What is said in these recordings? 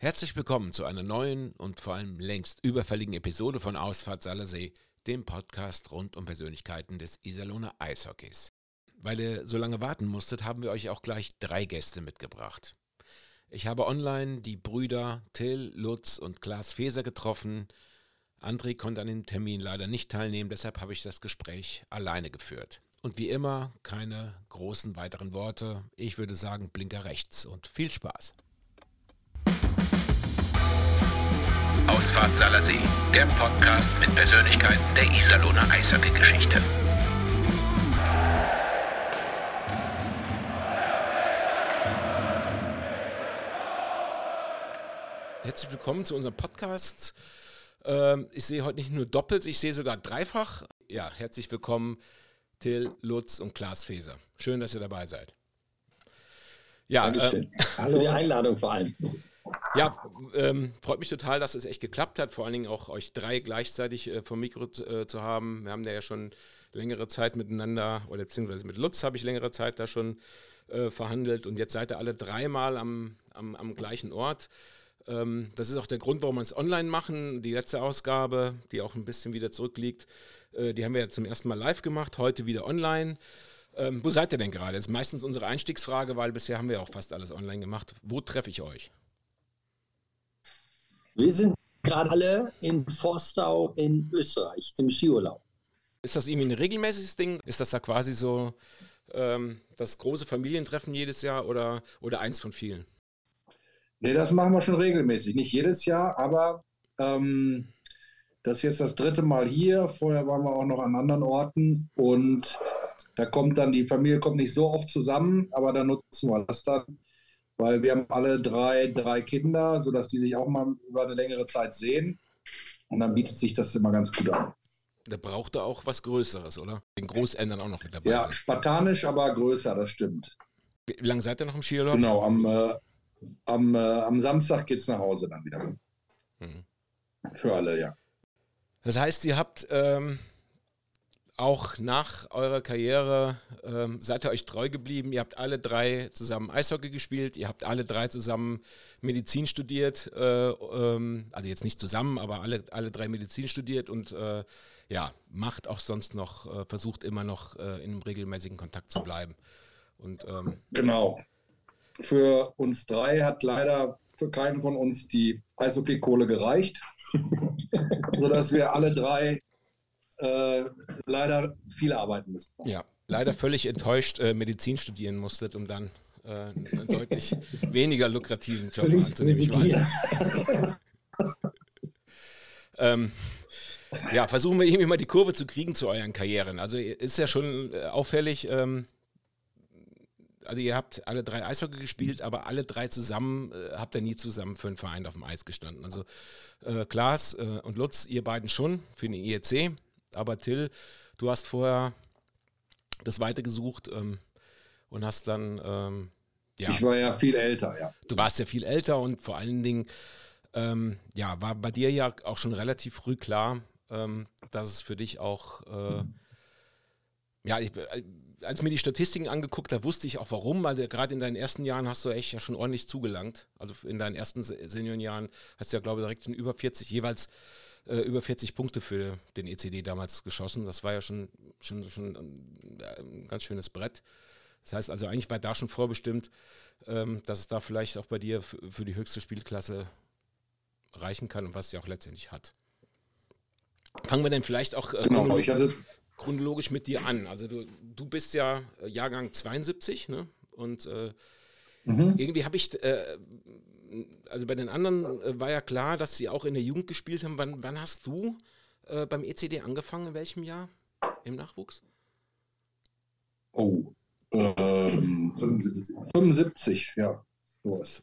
Herzlich willkommen zu einer neuen und vor allem längst überfälligen Episode von Ausfahrt Salersee, dem Podcast rund um Persönlichkeiten des Iserlohner Eishockeys. Weil ihr so lange warten musstet, haben wir euch auch gleich drei Gäste mitgebracht. Ich habe online die Brüder Till, Lutz und Klaas Feser getroffen. André konnte an dem Termin leider nicht teilnehmen, deshalb habe ich das Gespräch alleine geführt. Und wie immer keine großen weiteren Worte. Ich würde sagen, Blinker rechts und viel Spaß. Ausfahrt Salersee, der Podcast mit Persönlichkeiten der Iserlohner Eishockey-Geschichte. Herzlich willkommen zu unserem Podcast. Ähm, ich sehe heute nicht nur doppelt, ich sehe sogar dreifach. Ja, herzlich willkommen, Till, Lutz und Klaas Feser. Schön, dass ihr dabei seid. Ja, äh, Hallo. Für die Einladung vor allem. Ja, ähm, freut mich total, dass es echt geklappt hat, vor allen Dingen auch euch drei gleichzeitig äh, vom Mikro äh, zu haben. Wir haben da ja schon längere Zeit miteinander, oder beziehungsweise mit Lutz habe ich längere Zeit da schon äh, verhandelt und jetzt seid ihr alle dreimal am, am, am gleichen Ort. Ähm, das ist auch der Grund, warum wir es online machen. Die letzte Ausgabe, die auch ein bisschen wieder zurückliegt, äh, die haben wir ja zum ersten Mal live gemacht, heute wieder online. Ähm, wo seid ihr denn gerade? Das ist meistens unsere Einstiegsfrage, weil bisher haben wir auch fast alles online gemacht. Wo treffe ich euch? Wir sind gerade alle in Forstau in Österreich im Skiurlaub. Ist das irgendwie ein regelmäßiges Ding? Ist das da quasi so ähm, das große Familientreffen jedes Jahr oder, oder eins von vielen? Nee, das machen wir schon regelmäßig. Nicht jedes Jahr, aber ähm, das ist jetzt das dritte Mal hier. Vorher waren wir auch noch an anderen Orten und da kommt dann, die Familie kommt nicht so oft zusammen, aber da nutzen wir das dann weil wir haben alle drei, drei Kinder, sodass die sich auch mal über eine längere Zeit sehen. Und dann bietet sich das immer ganz gut an. Da braucht er auch was Größeres, oder? Den Großeltern auch noch mit dabei. Ja, sind. spartanisch, aber größer, das stimmt. Wie, lange seid ihr noch im Skiurlaub? Genau, am, äh, am, äh, am Samstag geht es nach Hause dann wieder. Mhm. Für alle, ja. Das heißt, ihr habt ähm, auch nach eurer Karriere ähm, seid ihr euch treu geblieben. Ihr habt alle drei zusammen Eishockey gespielt, ihr habt alle drei zusammen Medizin studiert, äh, ähm, also jetzt nicht zusammen, aber alle, alle drei Medizin studiert und äh, ja, macht auch sonst noch, äh, versucht immer noch äh, in einem regelmäßigen Kontakt zu bleiben. Und, ähm, genau. Für uns drei hat leider für keinen von uns die Eishockey-Kohle gereicht, sodass wir alle drei äh, leider viel arbeiten müssen. Ja, leider völlig enttäuscht äh, Medizin studieren musstet, um dann äh, einen deutlich weniger lukrativen Job anzunehmen. Ich weiß. ähm, ja, versuchen wir irgendwie mal die Kurve zu kriegen zu euren Karrieren. Also ist ja schon äh, auffällig, ähm, also ihr habt alle drei Eishockey gespielt, aber alle drei zusammen äh, habt ihr nie zusammen für einen Verein auf dem Eis gestanden. Also äh, Klaas äh, und Lutz, ihr beiden schon für den IEC. Aber Till, du hast vorher das weitergesucht ähm, und hast dann. Ähm, ja, ich war ja viel älter, ja. Du warst ja viel älter und vor allen Dingen, ähm, ja, war bei dir ja auch schon relativ früh klar, ähm, dass es für dich auch, äh, ja, ich, äh, als mir die Statistiken angeguckt, da wusste ich auch warum. Also gerade in deinen ersten Jahren hast du echt ja schon ordentlich zugelangt. Also in deinen ersten Seniorenjahren hast du ja, glaube ich, direkt schon über 40 jeweils äh, über 40 Punkte für den ECD damals geschossen. Das war ja schon, schon, schon ein, ein ganz schönes Brett. Das heißt also, eigentlich war da schon vorbestimmt, ähm, dass es da vielleicht auch bei dir für die höchste Spielklasse reichen kann und was sie auch letztendlich hat. Fangen wir denn vielleicht auch äh, genau, chronologisch, also chronologisch, mit dir an. Also du, du bist ja äh, Jahrgang 72, ne? Und äh, mhm. irgendwie habe ich äh, also bei den anderen äh, war ja klar, dass sie auch in der Jugend gespielt haben. Wann, wann hast du äh, beim ECD angefangen? In welchem Jahr im Nachwuchs? Oh, ähm, 75, ja. Sowas.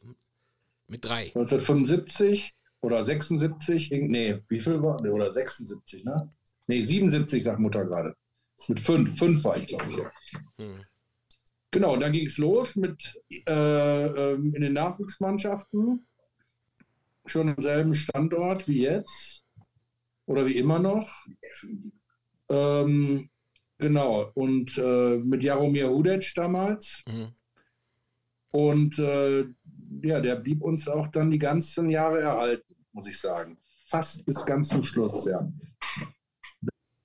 Mit drei. 1975 oder 76, nee, wie viel war? Oder 76, ne? Nee, 77, sagt Mutter gerade. Mit fünf, fünf war ich, glaube ich. Ja. Hm. Genau, dann ging es los mit äh, ähm, in den Nachwuchsmannschaften. Schon am selben Standort wie jetzt oder wie immer noch. Ähm, genau, und äh, mit Jaromir Hudic damals. Mhm. Und äh, ja, der blieb uns auch dann die ganzen Jahre erhalten, muss ich sagen. Fast bis ganz zum Schluss, ja.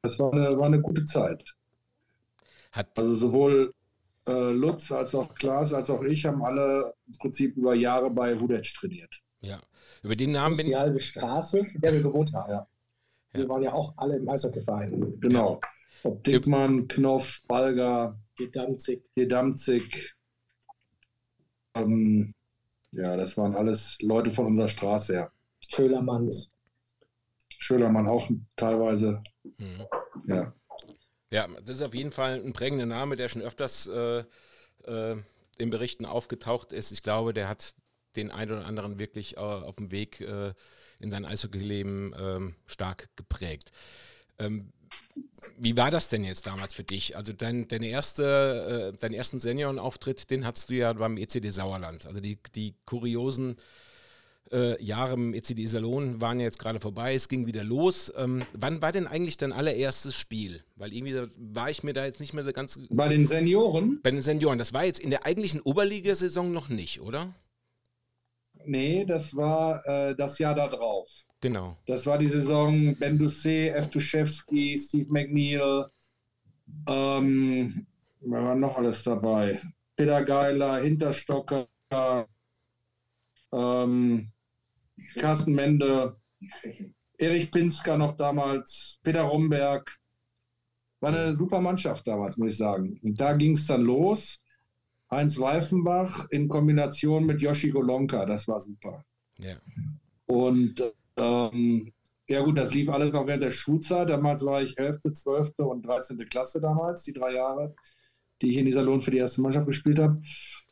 Das war eine, war eine gute Zeit. Hat also sowohl äh, Lutz als auch Klaas als auch ich haben alle im Prinzip über Jahre bei Hudetsch trainiert. Ja, über den Namen bin ich. Die halbe Straße, in der wir gewohnt haben. Ja. Wir waren ja auch alle im Eishockeyverein. Genau. Ob Dickmann, Knopf, Balger, Gedanzig. Gedanzig. Ähm, ja, das waren alles Leute von unserer Straße her. Schölermanns. Schölermann auch teilweise. Mhm. Ja. Ja, das ist auf jeden Fall ein prägender Name, der schon öfters äh, äh, in Berichten aufgetaucht ist. Ich glaube, der hat den einen oder anderen wirklich äh, auf dem Weg äh, in sein Eishockeyleben ähm, stark geprägt. Ähm, wie war das denn jetzt damals für dich? Also dein, deine erste, äh, deinen ersten Seniorenauftritt, den hattest du ja beim ECD Sauerland. Also die, die kuriosen äh, Jahre im ECD Salon waren ja jetzt gerade vorbei, es ging wieder los. Ähm, wann war denn eigentlich dein allererstes Spiel? Weil irgendwie war ich mir da jetzt nicht mehr so ganz. Bei den Senioren? Bei den Senioren. Das war jetzt in der eigentlichen Oberligasaison noch nicht, oder? Nee, das war äh, das Jahr da drauf. Genau. Das war die Saison Ben Doucet, F. Duszewski, Steve McNeil. Ähm, wer war noch alles dabei? Peter Geiler, Hinterstocker, ähm, Carsten Mende, Erich Pinsker noch damals, Peter Romberg. War eine super Mannschaft damals, muss ich sagen. Und da ging es dann los. Heinz Weifenbach in Kombination mit Yoshi Golonka, das war super. Ja. Und ähm, ja gut, das lief alles noch während der Schulzeit. Damals war ich 11., 12. und 13. Klasse damals, die drei Jahre, die ich in dieser Lohn für die erste Mannschaft gespielt habe.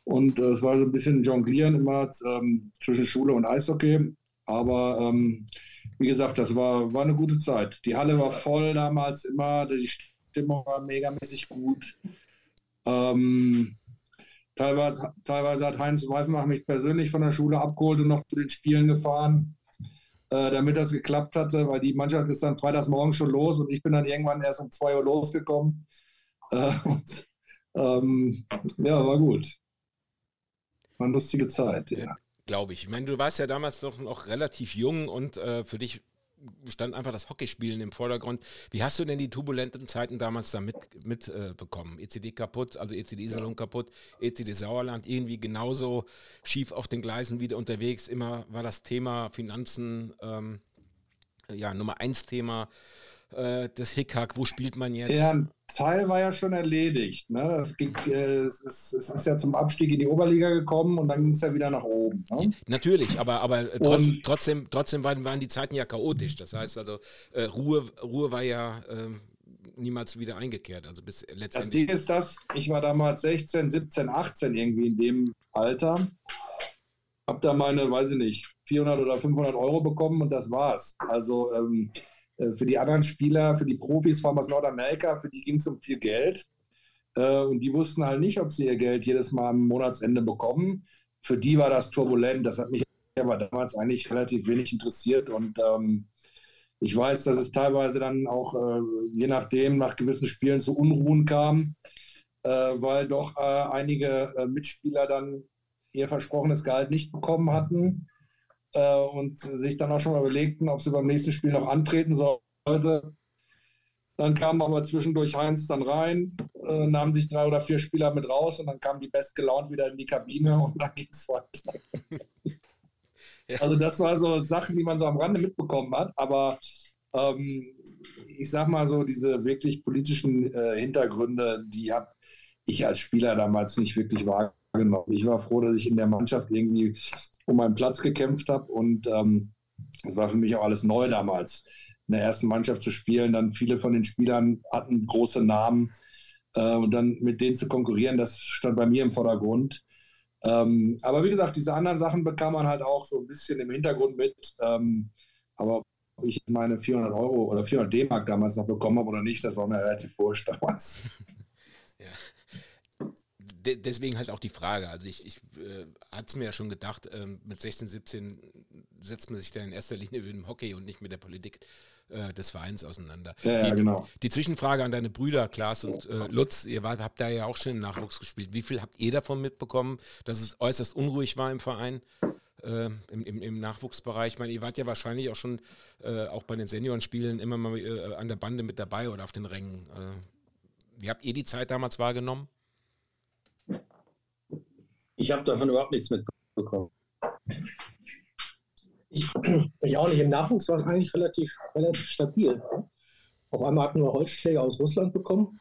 Und äh, es war so ein bisschen Jonglieren immer ähm, zwischen Schule und Eishockey. Aber ähm, wie gesagt, das war, war eine gute Zeit. Die Halle war voll damals immer, die Stimmung war megamäßig gut. Ähm, teilweise, teilweise hat Heinz Weifenbach mich persönlich von der Schule abgeholt und noch zu den Spielen gefahren, äh, damit das geklappt hatte, weil die Mannschaft ist dann freitags morgens schon los und ich bin dann irgendwann erst um 2 Uhr losgekommen. Äh, und, ähm, ja, war gut. War eine lustige Zeit, ja. Glaube ich. Ich meine, du warst ja damals noch, noch relativ jung und äh, für dich stand einfach das Hockeyspielen im Vordergrund. Wie hast du denn die turbulenten Zeiten damals da mitbekommen? Mit, äh, ECD kaputt, also ECD Iserlohn ja. kaputt, ECD Sauerland irgendwie genauso schief auf den Gleisen wieder unterwegs. Immer war das Thema Finanzen ähm, ja Nummer eins Thema äh, das Hickhack, wo spielt man jetzt? Ja, Teil war ja schon erledigt. Ne? Das ging, äh, es, ist, es, ist, ja zum Abstieg in die Oberliga gekommen und dann ging es ja wieder nach oben. Ne? Natürlich, aber, aber trotz, trotzdem, trotzdem waren, waren, die Zeiten ja chaotisch. Das heißt also, äh, Ruhe, Ruhe war ja ähm, niemals wieder eingekehrt. Also bis letztendlich. Das Ding ist das, ich war damals 16, 17, 18 irgendwie in dem Alter. Hab da meine, weiß ich nicht, 400 oder 500 Euro bekommen und das war's. Also ähm, äh, für die anderen Spieler, für die Profis, vor allem aus Nordamerika, für die ging es um viel Geld. Äh, und die wussten halt nicht, ob sie ihr Geld jedes Mal am Monatsende bekommen. Für die war das turbulent. Das hat mich aber damals eigentlich relativ wenig interessiert. Und ähm, ich weiß, dass es teilweise dann auch, äh, je nachdem, nach gewissen Spielen zu Unruhen kam, äh, weil doch äh, einige äh, Mitspieler dann ihr versprochenes Gehalt nicht bekommen hatten äh, und sich dann auch schon mal überlegten, ob sie beim nächsten Spiel noch antreten sollte. Dann kam aber zwischendurch Heinz dann rein, äh, nahm sich drei oder vier Spieler mit raus und dann kam die bestgelaunt wieder in die Kabine und dann ging es weiter. ja. Also das war so Sachen, die man so am Rande mitbekommen hat, aber ähm, ich sag mal so, diese wirklich politischen äh, Hintergründe, die habe ich als Spieler damals nicht wirklich wahrgenommen. Ich war froh, dass ich in der Mannschaft irgendwie um meinen Platz gekämpft habe. Und ähm, das war für mich auch alles neu damals, in der ersten Mannschaft zu spielen. Dann viele von den Spielern hatten große Namen. Äh, und dann mit denen zu konkurrieren, das stand bei mir im Vordergrund. Ähm, aber wie gesagt, diese anderen Sachen bekam man halt auch so ein bisschen im Hintergrund mit. Ähm, aber ob ich meine 400 Euro oder 400 D-Mark damals noch bekommen habe oder nicht, das war mir relativ wurscht damals. Ja de deswegen halt auch die Frage. Also ich, ich äh, hatte es mir ja schon gedacht, ähm, mit 16, 17 setzt man sich dann in erster Linie mit dem Hockey und nicht mit der Politik äh, des Vereins auseinander. Ja, die, genau. die Zwischenfrage an deine Brüder, Klaas und äh, Lutz, ihr wart, habt da ja auch schon im Nachwuchs gespielt. Wie viel habt ihr davon mitbekommen, dass es äußerst unruhig war im Verein? Äh, im, im, im, Nachwuchsbereich. Ich meine, ihr wart ja wahrscheinlich auch schon äh, auch bei den Seniorenspielen immer mal äh, an der Bande mit dabei oder auf den Rängen. Äh, wie habt ihr die Zeit damals wahrgenommen? Ich habe davon überhaupt nichts mitbekommen. Ich, ich, auch nicht. Im Nachwuchs war es eigentlich relativ, relativ stabil. Auf einmal hatten wir Holzschläger aus Russland bekommen.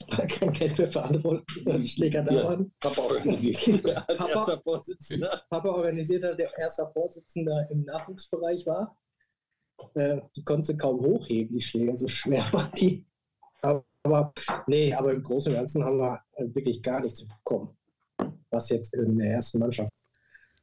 Weil kein Geld mehr für andere Schläger da Ja, waren. Papa organisiert als Papa- erster Vorsitzender. Papa organisiert hat, der erster Vorsitzender im Nachwuchsbereich war. Äh, die konnte kaum hochheben, die Schläger, so schwer waren die. Aber, aber nee, aber im Großen und Ganzen haben wir äh, wirklich gar nichts bekommen, was jetzt in der ersten Mannschaft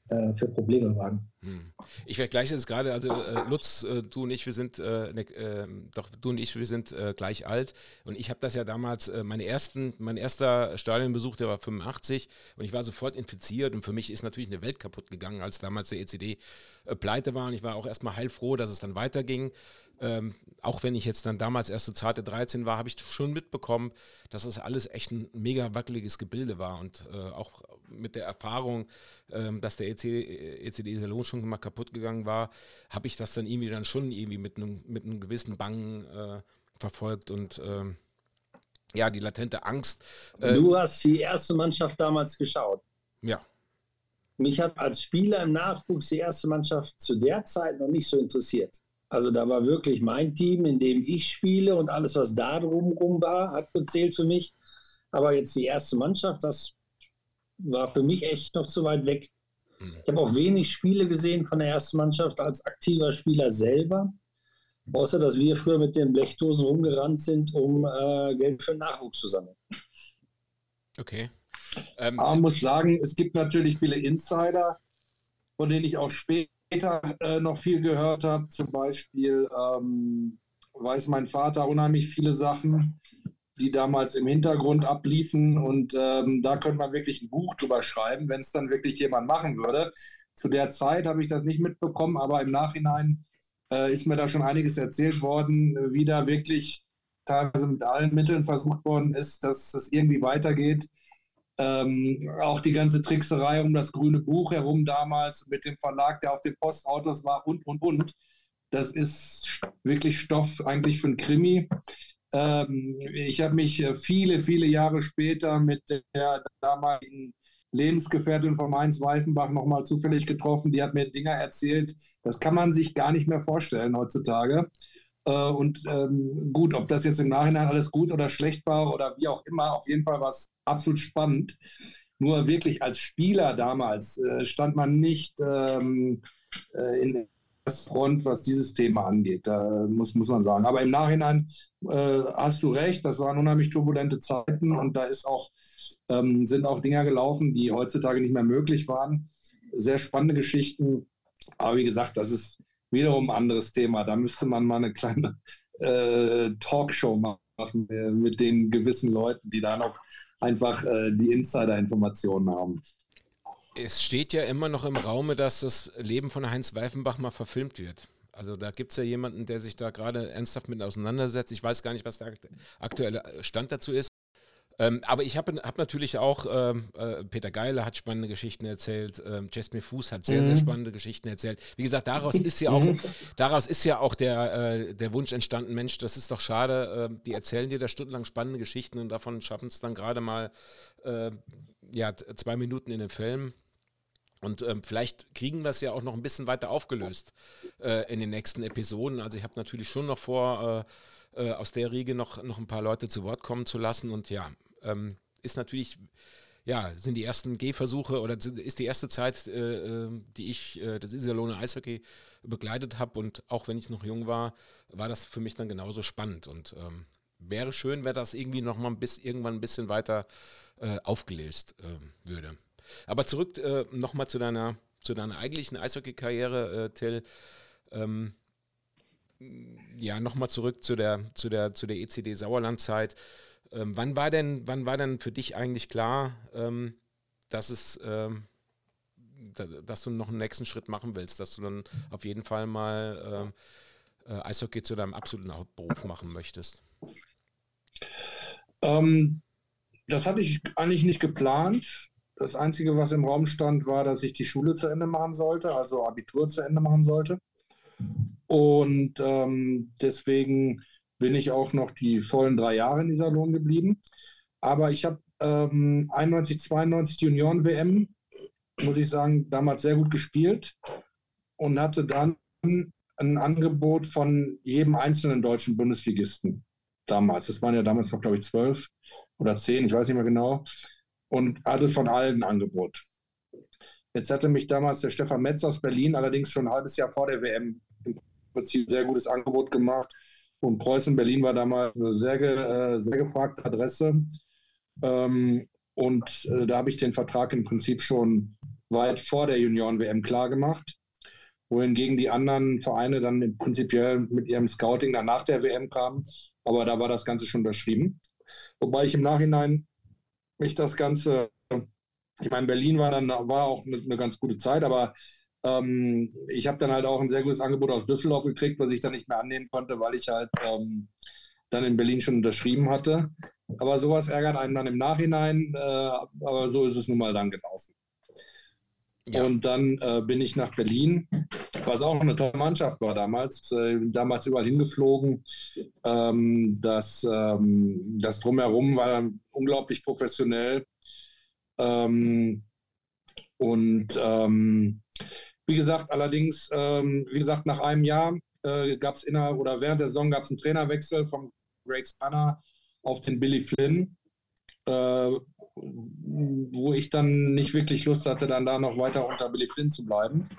äh, für Probleme waren. Hm. Ich vergleiche jetzt gerade, also äh, Lutz, äh, du und ich, wir sind, äh, ne, äh, doch du und ich, wir sind äh, gleich alt und ich habe das ja damals, äh, meine ersten, mein erster Stadionbesuch, der war 85 und ich war sofort infiziert und für mich ist natürlich eine Welt kaputt gegangen, als damals der ECD pleite war und ich war auch erstmal heilfroh, dass es dann weiterging. Ähm, auch wenn ich jetzt dann damals erst so zarte 13 war, habe ich schon mitbekommen, dass das alles echt ein mega wackeliges Gebilde war und äh, auch mit der Erfahrung, ähm, dass der EC, ECD Salon schon mal kaputt gegangen war, habe ich das dann irgendwie dann schon irgendwie mit einem mit einem gewissen Bangen äh, verfolgt und ähm, ja, die latente Angst. Äh, Du hast die erste Mannschaft damals geschaut. ja, Mich hat als Spieler im Nachwuchs die erste Mannschaft zu der Zeit noch nicht so interessiert. Also da war wirklich mein Team, in dem ich spiele und alles, was da drumherum war, hat gezählt für mich. Aber jetzt die erste Mannschaft, das war für mich echt noch zu weit weg. Ich habe auch wenig Spiele gesehen von der ersten Mannschaft als aktiver Spieler selber. Außer, dass wir früher mit den Blechdosen rumgerannt sind, um äh, Geld für den Nachwuchs zu sammeln. okay. Ähm, Aber man muss sagen, es gibt natürlich viele Insider, von denen ich auch später äh, noch viel gehört habe. Zum Beispiel ähm, weiß mein Vater unheimlich viele Sachen, die damals im Hintergrund abliefen. Und ähm, da könnte man wirklich ein Buch drüber schreiben, wenn es dann wirklich jemand machen würde. Zu der Zeit habe ich das nicht mitbekommen, aber im Nachhinein äh, ist mir da schon einiges erzählt worden, wie da wirklich teilweise mit allen Mitteln versucht worden ist, dass es irgendwie weitergeht. Ähm, auch die ganze Trickserei um das grüne Buch herum damals mit dem Verlag, der auf den Postautos war und, und, und. Das ist wirklich Stoff eigentlich für ein Krimi. Ähm, ich habe mich äh, viele, viele Jahre später mit der damaligen Lebensgefährtin von Heinz Weifenbach nochmal zufällig getroffen. Die hat mir Dinge erzählt, das kann man sich gar nicht mehr vorstellen heutzutage. Äh, und ähm, gut, ob das jetzt im Nachhinein alles gut oder schlecht war oder wie auch immer, auf jeden Fall war es absolut spannend. Nur wirklich als Spieler damals äh, stand man nicht ähm, äh, in der Front, was dieses Thema angeht, da muss, muss man sagen. Aber im Nachhinein äh, hast du recht, das waren unheimlich turbulente Zeiten und da ist auch, ähm, sind auch Dinge gelaufen, die heutzutage nicht mehr möglich waren. Sehr spannende Geschichten. Aber wie gesagt, das ist wiederum ein anderes Thema. Da müsste man mal eine kleine äh, Talkshow machen äh, mit den gewissen Leuten, die da noch einfach äh, die Insider-Informationen haben. Es steht ja immer noch im Raume, dass das Leben von Heinz Weifenbach mal verfilmt wird. Also da gibt es ja jemanden, der sich da gerade ernsthaft mit auseinandersetzt. Ich weiß gar nicht, was der aktuelle Stand dazu ist. Ähm, aber ich habe hab natürlich auch, ähm, äh, Peter Geile hat spannende Geschichten erzählt, ähm, Jasmine Fuß hat sehr, sehr Mhm. spannende Geschichten erzählt. Wie gesagt, daraus ist ja auch, daraus ist ja auch der, äh, der Wunsch entstanden, Mensch, das ist doch schade, äh, die erzählen dir da stundenlang spannende Geschichten und davon schaffen es dann gerade mal äh, ja, zwei Minuten in den Film. Und ähm, vielleicht kriegen wir es ja auch noch ein bisschen weiter aufgelöst äh, in den nächsten Episoden. Also ich habe natürlich schon noch vor, äh, äh, aus der Riege noch, noch ein paar Leute zu Wort kommen zu lassen. Und ja, ähm, ist natürlich, ja, sind die ersten Gehversuche oder ist die erste Zeit, äh, äh, die ich äh, das Iserlohner Eishockey begleitet habe. Und auch wenn ich noch jung war, war das für mich dann genauso spannend. Und ähm, wäre schön, wenn das irgendwie noch mal bis irgendwann ein bisschen weiter äh, aufgelöst äh, würde. Aber zurück äh, nochmal zu deiner, zu deiner eigentlichen Eishockey-Karriere, äh, Till. Ähm, ja, nochmal zurück zu der, zu der, zu der ECD Sauerland-Zeit. Ähm, wann war denn, wann war denn für dich eigentlich klar, ähm, dass es, ähm, da, dass du noch einen nächsten Schritt machen willst, dass du dann auf jeden Fall mal ähm, äh, Eishockey zu deinem absoluten Hauptberuf machen möchtest? Ähm, das hatte ich eigentlich nicht geplant. Das Einzige, was im Raum stand, war, dass ich die Schule zu Ende machen sollte, also Abitur zu Ende machen sollte. Und ähm, deswegen bin ich auch noch die vollen drei Jahre in dieser Lohn geblieben. Aber ich habe ähm, 91, 92 Junioren-WM, muss ich sagen, damals sehr gut gespielt und hatte dann ein Angebot von jedem einzelnen deutschen Bundesligisten damals. Das waren ja damals noch, glaube ich, zwölf oder zehn, ich weiß nicht mehr genau. Und hatte von allen ein Angebot. Jetzt hatte mich damals der Stefan Metz aus Berlin allerdings schon ein halbes Jahr vor der WM im Prinzip ein sehr gutes Angebot gemacht. Und Preußen Berlin war damals eine sehr, äh, sehr gefragte Adresse. Ähm, und äh, da habe ich den Vertrag im Prinzip schon weit vor der Junioren-WM klar gemacht. Wohingegen die anderen Vereine dann prinzipiell mit ihrem Scouting dann nach der WM kamen. Aber da war das Ganze schon unterschrieben. Wobei ich im Nachhinein mich das Ganze, ich meine, Berlin war dann war auch eine, eine ganz gute Zeit, aber ähm, ich habe dann halt auch ein sehr gutes Angebot aus Düsseldorf gekriegt, was ich dann nicht mehr annehmen konnte, weil ich halt ähm, dann in Berlin schon unterschrieben hatte. Aber sowas ärgert einen dann im Nachhinein, äh, aber so ist es nun mal dann gelaufen. Ja. Und dann äh, bin ich nach Berlin, was auch eine tolle Mannschaft war damals, äh, damals überall hingeflogen. Ähm, das, ähm, das Drumherum war unglaublich professionell. Ähm, und ähm, wie gesagt, allerdings, ähm, wie gesagt, nach einem Jahr äh, gab es innerhalb oder während der Saison gab es einen Trainerwechsel vom Greg Spanner auf den Billy Flynn. Äh, wo ich dann nicht wirklich Lust hatte, dann da noch weiter unter Billy Flynn zu bleiben.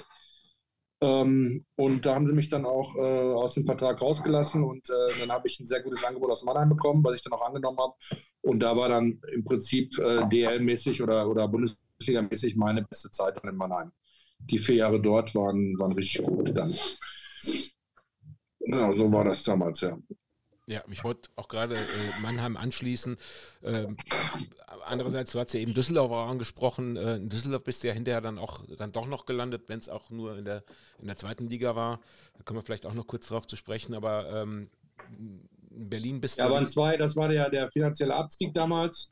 Ähm, und da haben sie mich dann auch äh, aus dem Vertrag rausgelassen und äh, dann habe ich ein sehr gutes Angebot aus Mannheim bekommen, was ich dann auch angenommen habe. Und da war dann im Prinzip äh, DL-mäßig oder, oder Bundesliga-mäßig meine beste Zeit dann in Mannheim. Die vier Jahre dort waren, waren richtig gut dann. Ja, so war das damals, ja. Ja, ich wollte auch gerade äh, Mannheim anschließen. Ähm, andererseits, du hast ja eben Düsseldorf auch angesprochen. Äh, in Düsseldorf bist du ja hinterher dann auch dann doch noch gelandet, wenn es auch nur in der, in der zweiten Liga war. Da kommen wir vielleicht auch noch kurz drauf zu sprechen, aber ähm, in Berlin bist du. Ja, waren zwei, das war der, der finanzielle Abstieg damals.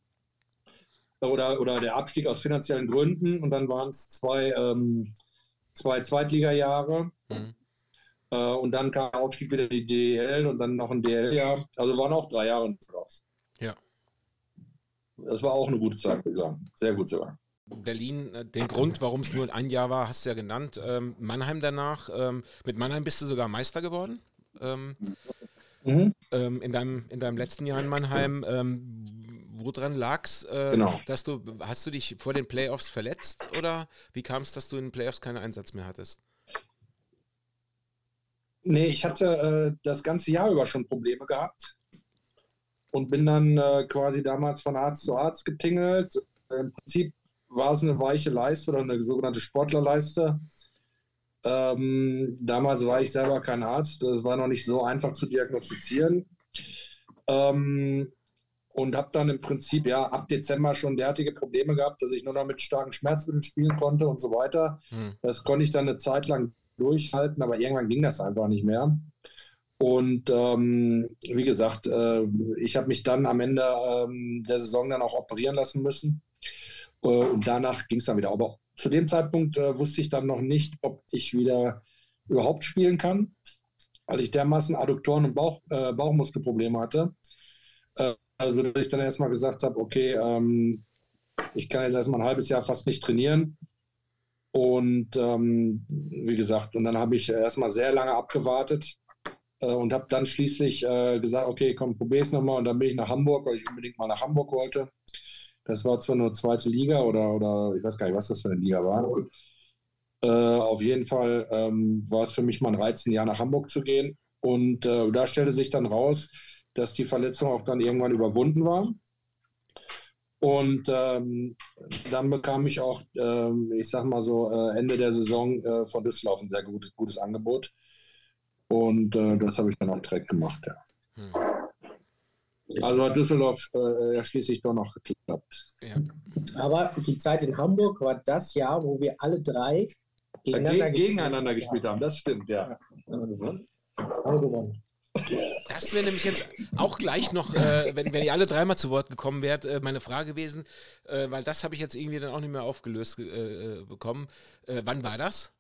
Oder, oder der Abstieg aus finanziellen Gründen. Und dann waren es zwei, ähm, zwei Zweitliga-Jahre. Mhm. Äh, und dann kam Aufstieg wieder die DL und dann noch ein DL-Jahr. Also waren auch drei Jahre drauf. Ja. Das war auch eine gute Zeit, würde ich sagen. Sehr gut sogar. Berlin, äh, den Grund, warum es nur ein Jahr war, hast du ja genannt. Ähm, Mannheim danach. Ähm, mit Mannheim bist du sogar Meister geworden. Ähm, mhm. ähm, in, deinem, in deinem letzten Jahr in Mannheim. Woran lag es, äh, genau. dass du, hast du dich vor den Playoffs verletzt oder wie kam es, dass du in den Playoffs keinen Einsatz mehr hattest? Nee, ich hatte äh, das ganze Jahr über schon Probleme gehabt und bin dann äh, quasi damals von Arzt zu Arzt getingelt. Im Prinzip war es eine weiche Leiste oder eine sogenannte Sportlerleiste. Ähm, damals war ich selber kein Arzt, das war noch nicht so einfach zu diagnostizieren. Ähm, und habe dann im Prinzip ja ab Dezember schon derartige Probleme gehabt, dass ich nur noch mit starken Schmerzmitteln spielen konnte und so weiter. Hm. Das konnte ich dann eine Zeit lang durchhalten, aber irgendwann ging das einfach nicht mehr. Und ähm, wie gesagt, äh, ich habe mich dann am Ende ähm, der Saison dann auch operieren lassen müssen. Äh, und danach ging es dann wieder. Aber zu dem Zeitpunkt äh, wusste ich dann noch nicht, ob ich wieder überhaupt spielen kann, weil ich dermaßen Adduktoren und Bauch, äh, Bauchmuskelprobleme hatte. Also, dass ich dann erstmal gesagt habe, okay, ähm, ich kann jetzt erstmal ein halbes Jahr fast nicht trainieren. Und ähm, wie gesagt, und dann habe ich erstmal sehr lange abgewartet äh, und habe dann schließlich äh, gesagt, okay, komm, probier's nochmal. Und dann bin ich nach Hamburg, weil ich unbedingt mal nach Hamburg wollte. Das war zwar nur zweite Liga oder, oder ich weiß gar nicht, was das für eine Liga war. Äh, auf jeden Fall ähm, war es für mich mal ein Reiz, ein Jahr nach Hamburg zu gehen. Und äh, da stellte sich dann raus, dass die Verletzung auch dann irgendwann überwunden war. Und ähm, dann bekam ich auch, ähm, ich sag mal so, äh, Ende der Saison äh, von Düsseldorf ein sehr gutes, gutes Angebot. Und äh, das habe ich dann auch direkt gemacht, ja. Hm. Also hat Düsseldorf äh, ja schließlich doch noch geklappt. Ja. Aber die Zeit in Hamburg war das Jahr, wo wir alle drei gegeneinander, gegeneinander gespielt haben. Das stimmt, ja. ja. Haben gewonnen. Das wäre nämlich jetzt auch gleich noch, äh, wenn, wenn ihr alle dreimal zu Wort gekommen wärt, äh, meine Frage gewesen, äh, weil das habe ich jetzt irgendwie dann auch nicht mehr aufgelöst äh, bekommen. Äh, wann war das?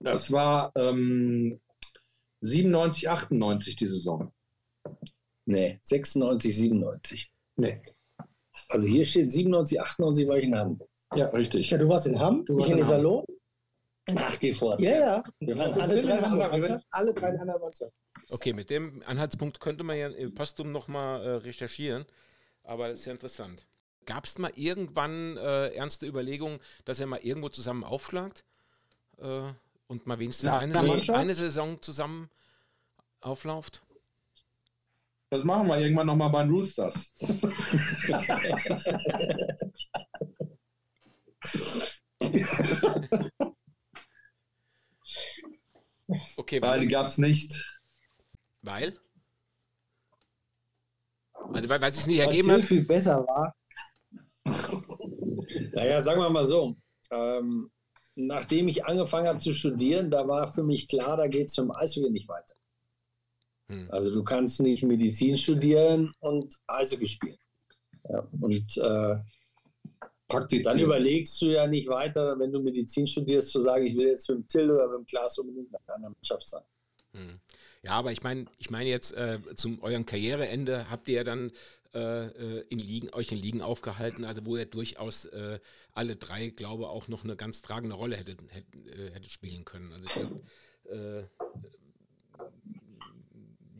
Das war ähm, 97, 98 die Saison. Nee, 96, 97. Nee. Also hier steht 97, 98 war ich in Hamburg. Ja, richtig. Ja, du warst in Hamm, du warst ich in in. Iserlohn. Ach, geh fort. Ja, ja. Wir waren alle, drei in Hamburg. Mannschaften, alle drei in einer Mannschaft. Okay, mit dem Anhaltspunkt könnte man ja im Postum nochmal äh, recherchieren, aber das ist ja interessant. Gab es mal irgendwann äh, ernste Überlegungen, dass ihr mal irgendwo zusammen aufschlagt äh, und mal wenigstens Na, eine, Mannschaft? eine Saison zusammen auflauft? Das machen wir irgendwann nochmal bei den Roosters. Okay, Weil die weil? gab es nicht. weil? Also weil es sich nicht Weil ergeben Till hat? viel besser war. Naja, sagen wir mal so. Ähm, nachdem ich angefangen habe zu studieren, da war für mich klar, da geht es zum Eishockey nicht weiter. Hm. Also du kannst nicht Medizin studieren und Eishockey spielen. Ja, und äh, Praktiziert. dann überlegst du ja nicht weiter, wenn du Medizin studierst, zu sagen, ich will jetzt mit dem Till oder mit dem Klaas unbedingt in einer Mannschaft sein. Hm. Ja, aber ich meine, ich meine jetzt äh, zum eurem Karriereende habt ihr ja dann äh, äh, in Ligen, euch in Ligen aufgehalten, also wo ihr durchaus äh, alle drei, glaube auch noch eine ganz tragende Rolle hättet, hättet, äh, hättet spielen können. Also ich glaub, äh,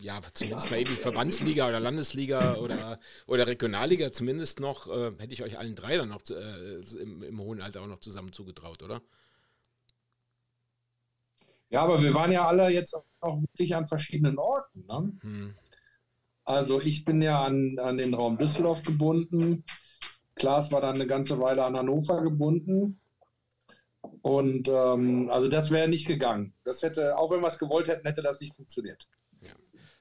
ja, zumindest mal eben Verbandsliga oder Landesliga oder, oder Regionalliga zumindest noch, äh, hätte ich euch allen drei dann noch äh, im, im hohen Alter auch noch zusammen zugetraut, oder? Ja, aber wir waren ja alle jetzt auch wirklich an verschiedenen Orten. Ne? Hm. Also ich bin ja an, an den Raum Düsseldorf gebunden. Klaas war dann eine ganze Weile an Hannover gebunden. Und ähm, also das wäre nicht gegangen. Das hätte, auch wenn wir es gewollt hätten, hätte das nicht funktioniert.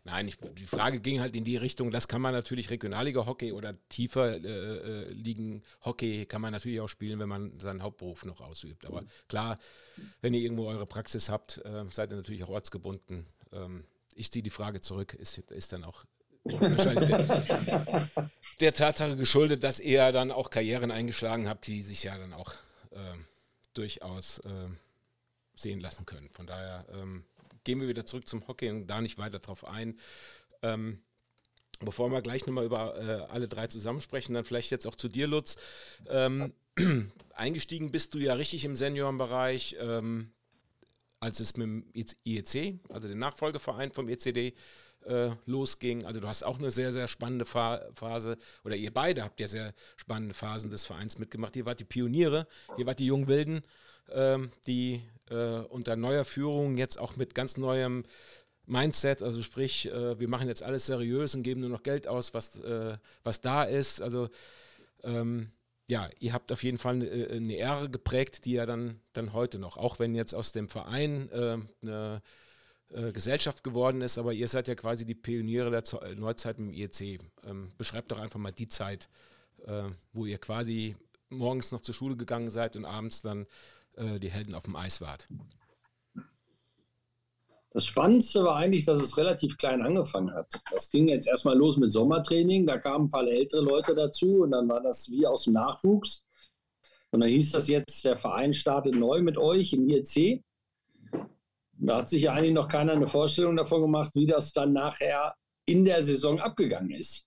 Nein, ich, die Frage ging halt in die Richtung, das kann man natürlich Regionalliga-Hockey oder tiefer äh, äh, Ligen-Hockey kann man natürlich auch spielen, wenn man seinen Hauptberuf noch ausübt. Aber klar, wenn ihr irgendwo eure Praxis habt, äh, seid ihr natürlich auch ortsgebunden. Ähm, ich ziehe die Frage zurück, ist, ist dann auch wahrscheinlich der, der Tatsache geschuldet, dass ihr dann auch Karrieren eingeschlagen habt, die sich ja dann auch ähm, durchaus ähm, sehen lassen können. Von daher ähm, gehen wir wieder zurück zum Hockey und da nicht weiter drauf ein. Ähm, bevor wir gleich nochmal über äh, alle drei zusammensprechen, dann vielleicht jetzt auch zu dir, Lutz. Ähm, eingestiegen bist du ja richtig im Seniorenbereich, ähm, als es mit dem IEC, also dem Nachfolgeverein vom ECD, äh, losging. Also du hast auch eine sehr, sehr spannende Phase, oder ihr beide habt ja sehr spannende Phasen des Vereins mitgemacht. Ihr wart die Pioniere, ihr wart die jungen Wilden, ähm, die äh, unter neuer Führung jetzt auch mit ganz neuem Mindset, also sprich, äh, wir machen jetzt alles seriös und geben nur noch Geld aus, was, äh, was da ist. Also ähm, ja, ihr habt auf jeden Fall eine, eine Ära geprägt, die ja dann, dann heute noch, auch wenn jetzt aus dem Verein äh, eine äh, Gesellschaft geworden ist, aber ihr seid ja quasi die Pioniere der Zo- Neuzeit dem IEC. Ähm, beschreibt doch einfach mal die Zeit, äh, wo ihr quasi morgens noch zur Schule gegangen seid und abends dann äh, die Helden auf dem Eis wart. Das Spannendste war eigentlich, dass es relativ klein angefangen hat. Das ging jetzt erstmal los mit Sommertraining, da kamen ein paar ältere Leute dazu und dann war das wie aus dem Nachwuchs. Und dann hieß das jetzt, der Verein startet neu mit euch im IEC. Da hat sich ja eigentlich noch keiner eine Vorstellung davon gemacht, wie das dann nachher in der Saison abgegangen ist.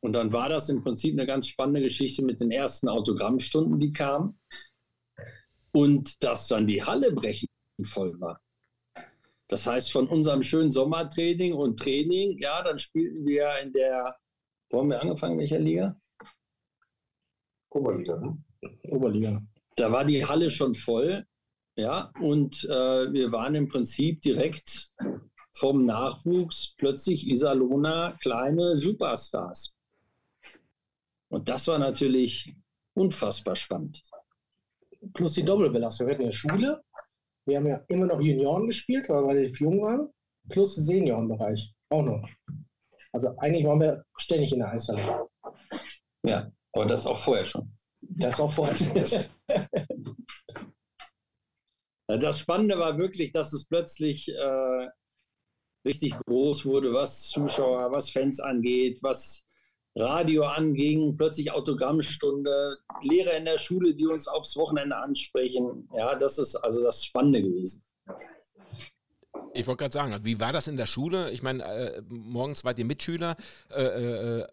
Und dann war das im Prinzip eine ganz spannende Geschichte mit den ersten Autogrammstunden, die kamen. Und dass dann die Halle brechend voll war. Das heißt, von unserem schönen Sommertraining und Training, ja, dann spielten wir in der, wo haben wir angefangen, in welcher Liga? Oberliga, ne? Oberliga. Da war die Halle schon voll, ja, und äh, wir waren im Prinzip direkt vom Nachwuchs plötzlich Iserlohner kleine Superstars. Und das war natürlich unfassbar spannend. Plus die Doppelbelastung. Wir hatten ja Schule. Wir haben ja immer noch Junioren gespielt, weil wir relativ jung waren. Plus Seniorenbereich. Auch noch. Also eigentlich waren wir ständig in der Eishalle. Ja, aber das auch vorher schon. Das auch vorher. Das Spannende war wirklich, dass es plötzlich äh, richtig groß wurde, was Zuschauer, was Fans angeht, was Radio anging, plötzlich Autogrammstunde, Lehrer in der Schule, die uns aufs Wochenende ansprechen. Ja, das ist also das Spannende gewesen. Ich wollte gerade sagen, wie war das in der Schule? Ich meine, äh, morgens wart ihr Mitschüler, äh, äh,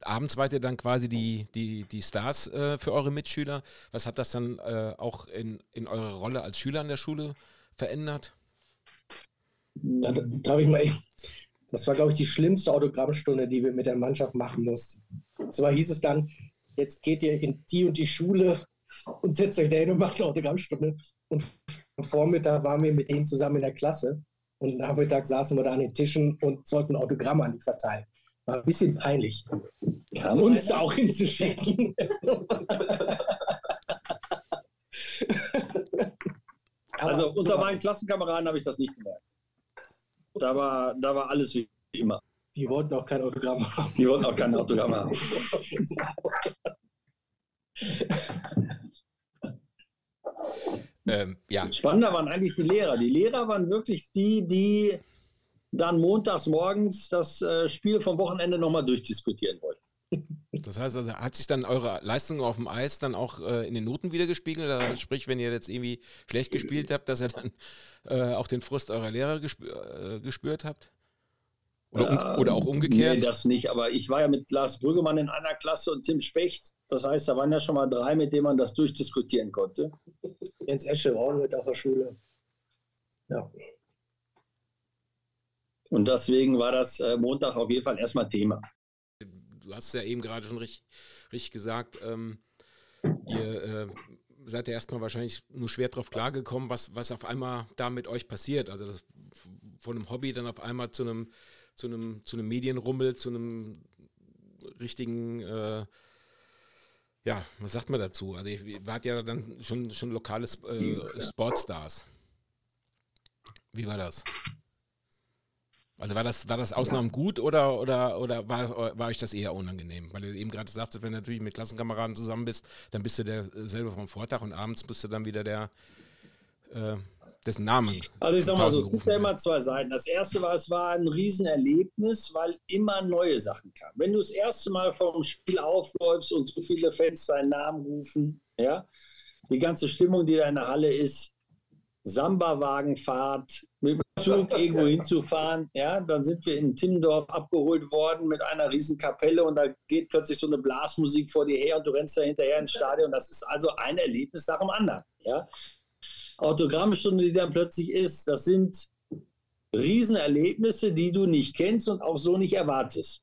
abends wart ihr dann quasi die, die, die Stars äh, für eure Mitschüler. Was hat das dann äh, auch in, in eurer Rolle als Schüler in der Schule verändert? Da darf ich mal, das war, glaube ich, die schlimmste Autogrammstunde, die wir mit der Mannschaft machen mussten. Und zwar hieß es dann, jetzt geht ihr in die und die Schule und setzt euch da hin und macht eine Autogrammstunde. Und am Vormittag waren wir mit denen zusammen in der Klasse und Nachmittag saßen wir da an den Tischen und sollten Autogramme an die verteilen. War ein bisschen peinlich. Kann uns auch hinzuschicken. also unter meinen Klassenkameraden habe ich das nicht gemerkt. Da war, da war alles wie immer. Die wollten auch kein Autogramm haben. Die wollten auch kein Autogramm haben. ähm, ja. Spannender waren eigentlich die Lehrer. Die Lehrer waren wirklich die, die dann montags morgens das äh, Spiel vom Wochenende nochmal durchdiskutieren wollten. Das heißt, also hat sich dann eure Leistung auf dem Eis dann auch äh, in den Noten wieder gespiegelt? Also sprich, wenn ihr jetzt irgendwie schlecht gespielt habt, dass ihr dann äh, auch den Frust eurer Lehrer gespür, äh, gespürt habt? Oder, um, oder, auch umgekehrt? Nee, das nicht. Aber ich war ja mit Lars Brüggemann in einer Klasse und Tim Specht. Das heißt, da waren ja schon mal drei, mit denen man das durchdiskutieren konnte. Jens Esche war auch mit auf der Schule. Ja. Und deswegen war das äh, Montag auf jeden Fall erstmal Thema du hast ja eben gerade schon richtig, richtig gesagt, ähm, ihr äh, seid ja erstmal wahrscheinlich nur schwer drauf klargekommen, was, was auf einmal da mit euch passiert. Also das, von einem Hobby dann auf einmal zu einem, zu einem, zu einem Medienrummel, zu einem richtigen, äh, ja, was sagt man dazu? Also ihr wart ja dann schon, schon lokale äh, Sportstars. Wie war das? Also war das, war das Ausnahmen gut oder, oder, oder war, war euch das eher unangenehm? Weil du eben gerade sagtest, wenn du natürlich mit Klassenkameraden zusammen bist, dann bist du derselbe vom Vortag und abends bist du dann wieder der, äh, dessen Namen. Also ich sag mal so, es gibt ja immer zwei Seiten. Das erste war, es war ein Riesenerlebnis, weil immer neue Sachen kamen. Wenn du das erste Mal vom Spiel aufläufst und so viele Fans deinen Namen rufen, ja, die ganze Stimmung, die da in der Halle ist, Samba-Wagenfahrt, mit dem Zug irgendwo hinzufahren. Ja, dann sind wir in Timmendorf abgeholt worden mit einer riesen Kapelle und da geht plötzlich so eine Blasmusik vor dir her und du rennst da hinterher ins Stadion. Das ist also ein Erlebnis nach dem anderen. Ja. Autogrammstunde, die dann plötzlich ist, das sind Riesenerlebnisse, die du nicht kennst und auch so nicht erwartest.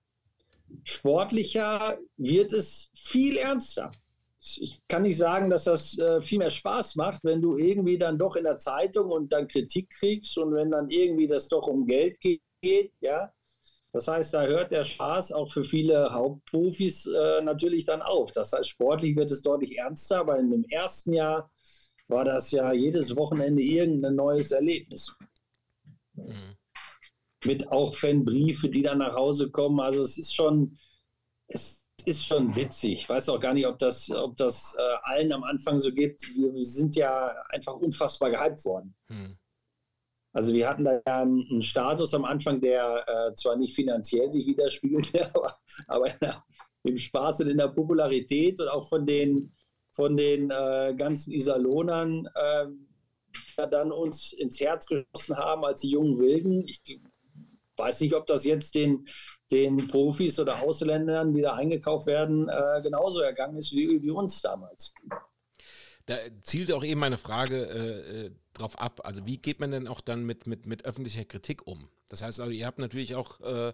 Sportlicher wird es viel ernster ich kann nicht sagen, dass das äh, viel mehr Spaß macht, wenn du irgendwie dann doch in der Zeitung und dann Kritik kriegst und wenn dann irgendwie das doch um Geld geht, ja. Das heißt, da hört der Spaß auch für viele Hauptprofis äh, natürlich dann auf. Das heißt, sportlich wird es deutlich ernster, weil in dem ersten Jahr war das ja jedes Wochenende irgendein neues Erlebnis. Mhm. Mit auch Fanbriefe, die dann nach Hause kommen. Also es ist schon, es ist schon witzig. Ich weiß auch gar nicht, ob das, ob das äh, allen am Anfang so gibt. Wir, wir, sind ja einfach unfassbar gehypt worden. Hm. Also wir hatten da ja einen, einen Status am Anfang, der äh, zwar nicht finanziell sich widerspiegelte, aber, aber der, im Spaß und in der Popularität und auch von den, von den äh, ganzen Isalonern, äh, die dann uns ins Herz geschossen haben als die jungen Wilden. Ich weiß nicht, ob das jetzt den, den Profis oder Ausländern, die da eingekauft werden, äh, genauso ergangen ist wie, wie uns damals. Da zielt auch eben meine Frage äh, äh, drauf ab. Also wie geht man denn auch dann mit, mit, mit öffentlicher Kritik um? Das heißt also, ihr habt natürlich auch äh,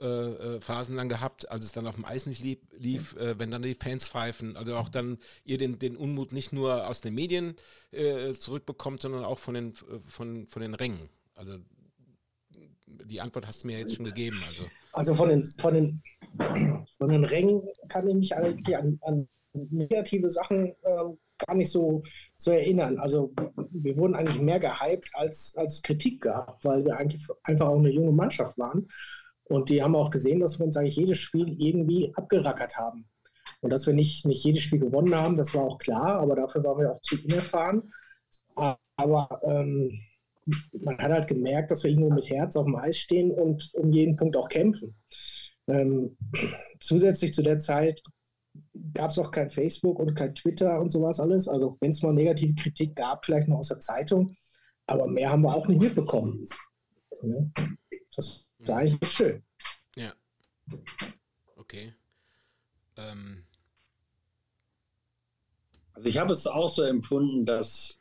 äh, äh Phasen lang gehabt, als es dann auf dem Eis nicht lief, lief äh, wenn dann die Fans pfeifen, also auch dann ihr den, den Unmut nicht nur aus den Medien zurückbekommt, sondern auch von den, von, von den Rängen. Also die Antwort hast du mir jetzt schon gegeben. Also, also von, den, von, den, von den Rängen kann ich mich eigentlich an, an negative Sachen äh, gar nicht so, so erinnern. Also wir wurden eigentlich mehr gehypt als, als Kritik gehabt, weil wir eigentlich einfach auch eine junge Mannschaft waren. Und die haben auch gesehen, dass wir uns eigentlich jedes Spiel irgendwie abgerackert haben. Und dass wir nicht, nicht jedes Spiel gewonnen haben, das war auch klar, aber dafür waren wir auch zu unerfahren. aber ähm, man hat halt gemerkt, dass wir irgendwo mit Herz auf dem Eis stehen und um jeden Punkt auch kämpfen. Ähm, zusätzlich zu der Zeit gab es auch kein Facebook und kein Twitter und sowas alles. Also wenn es mal negative Kritik gab, vielleicht noch aus der Zeitung, aber mehr haben wir auch nicht mitbekommen. Ja, das war eigentlich schön. Ja. Okay. Ähm. Also ich habe es auch so empfunden, dass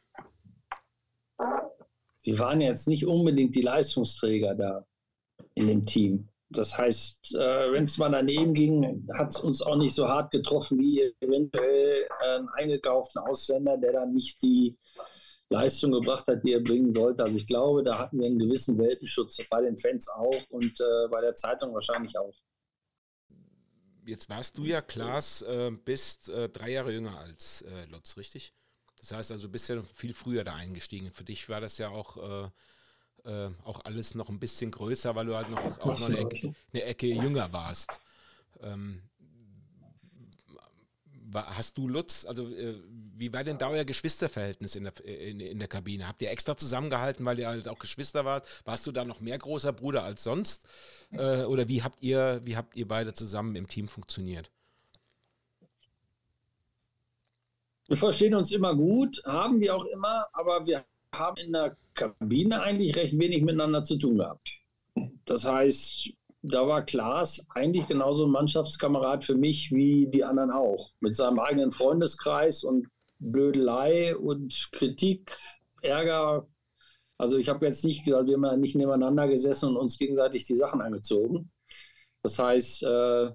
wir waren jetzt nicht unbedingt die Leistungsträger da in dem Team. Das heißt, äh, wenn es mal daneben ging, hat es uns auch nicht so hart getroffen wie eventuell einen eingekauften Ausländer, der dann nicht die Leistung gebracht hat, die er bringen sollte. Also ich glaube, da hatten wir einen gewissen Weltenschutz bei den Fans auch und äh, bei der Zeitung wahrscheinlich auch. Jetzt warst du ja, Klaas, äh, bist äh, drei Jahre jünger als äh, Lutz, richtig? Das heißt also, du bist ja viel früher da eingestiegen. Für dich war das ja auch, äh, äh, auch alles noch ein bisschen größer, weil du halt noch, auch noch eine Ecke, eine Ecke jünger warst. Ähm, hast du Lutz, also äh, wie war denn da euer Geschwisterverhältnis in der, in, in, der Kabine? Habt ihr extra zusammengehalten, weil ihr halt auch Geschwister wart? Warst du da noch mehr großer Bruder als sonst? Äh, oder wie habt ihr, wie habt ihr beide zusammen im Team funktioniert? Wir verstehen uns immer gut, haben wir auch immer, aber wir haben in der Kabine eigentlich recht wenig miteinander zu tun gehabt. Das heißt, da war Klaas eigentlich genauso ein Mannschaftskamerad für mich wie die anderen auch. Mit seinem eigenen Freundeskreis und Blödelei und Kritik, Ärger. Also ich habe jetzt nicht gesagt, wir haben nicht nebeneinander gesessen und uns gegenseitig die Sachen angezogen. Das heißt, äh,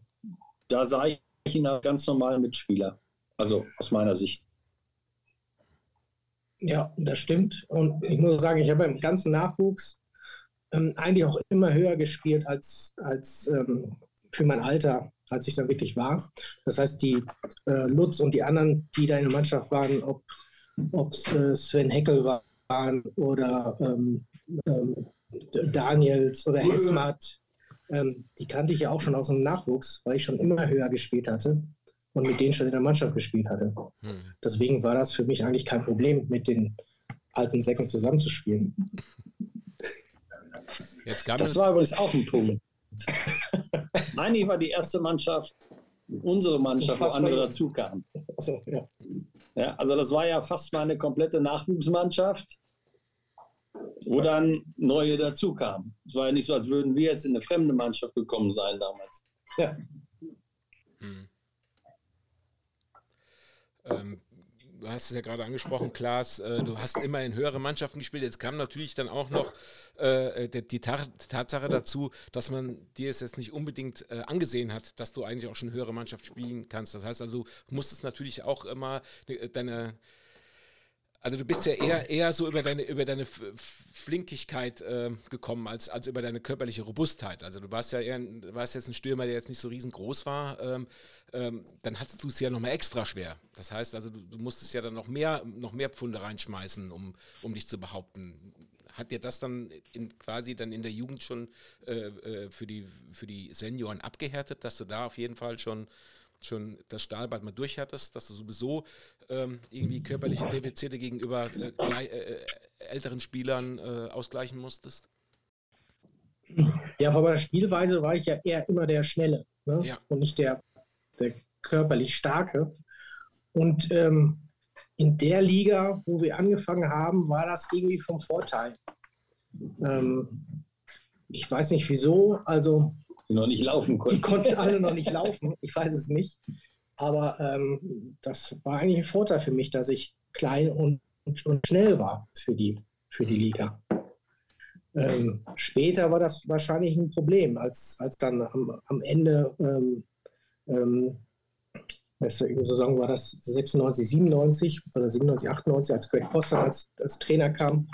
da sah ich ihn als ganz normalen Mitspieler. Also aus meiner Sicht. Ja, das stimmt. Und ich muss sagen, ich habe im ganzen Nachwuchs ähm, eigentlich auch immer höher gespielt als, als ähm, für mein Alter, als ich dann wirklich war. Das heißt, die äh, Lutz und die anderen, die da in der Mannschaft waren, ob es äh, Sven Heckel waren oder ähm, ähm Daniels oder Esmat, ähm, die kannte ich ja auch schon aus dem Nachwuchs, weil ich schon immer höher gespielt hatte und mit denen schon in der Mannschaft gespielt hatte. Hm. Deswegen war das für mich eigentlich kein Problem, mit den alten Säcken zusammenzuspielen das war übrigens auch ein Punkt. Meine war die erste Mannschaft, unsere Mannschaft, wo andere dazu kamen. Also, ja. ja, also das war ja fast mal eine komplette Nachwuchsmannschaft, wo dann neue dazu kamen. Es war ja nicht so, als würden wir jetzt in eine fremde Mannschaft gekommen sein damals. Ja. Hm. Ähm, du hast es ja gerade angesprochen, Klaas, äh, du hast immer in höhere Mannschaften gespielt. Jetzt kam natürlich dann auch noch äh, die, die, Tatsache dazu, dass man dir es jetzt nicht unbedingt äh, angesehen hat, dass du eigentlich auch schon höhere Mannschaft spielen kannst. Das heißt also, du musstest natürlich auch immer äh, deine also du bist ja eher, eher so über deine, über deine Flinkigkeit äh, gekommen, als, als über deine körperliche Robustheit. Also du warst ja eher, du warst jetzt ein Stürmer, der jetzt nicht so riesengroß war. Ähm, ähm, dann hattest du es ja nochmal extra schwer. Das heißt also, du, du, musstest ja dann noch mehr, noch mehr Pfunde reinschmeißen, um, um dich zu behaupten. Hat dir das dann in, quasi dann in der Jugend schon äh, äh für, die, für die Senioren abgehärtet, dass du da auf jeden Fall schon schon das Stahlbad mal durch hattest, dass du sowieso ähm, irgendwie körperliche Defizite gegenüber äh, äh, äh, älteren Spielern äh, ausgleichen musstest? Ja, von meiner Spielweise war ich ja eher immer der Schnelle ne? ja. und nicht der, der körperlich Starke. Und ähm, in der Liga, wo wir angefangen haben, war das irgendwie vom Vorteil. Ähm, ich weiß nicht wieso, also die noch nicht laufen konnten. Die konnten alle noch nicht laufen, ich weiß es nicht. Aber ähm, das war eigentlich ein Vorteil für mich, dass ich klein und, und schnell war für die, für die Liga. Ähm, später war das wahrscheinlich ein Problem, als, als dann am, am Ende, ähm, ähm, Saison war das 96, 97 oder 97, 98, als Greg Poster als, als Trainer kam.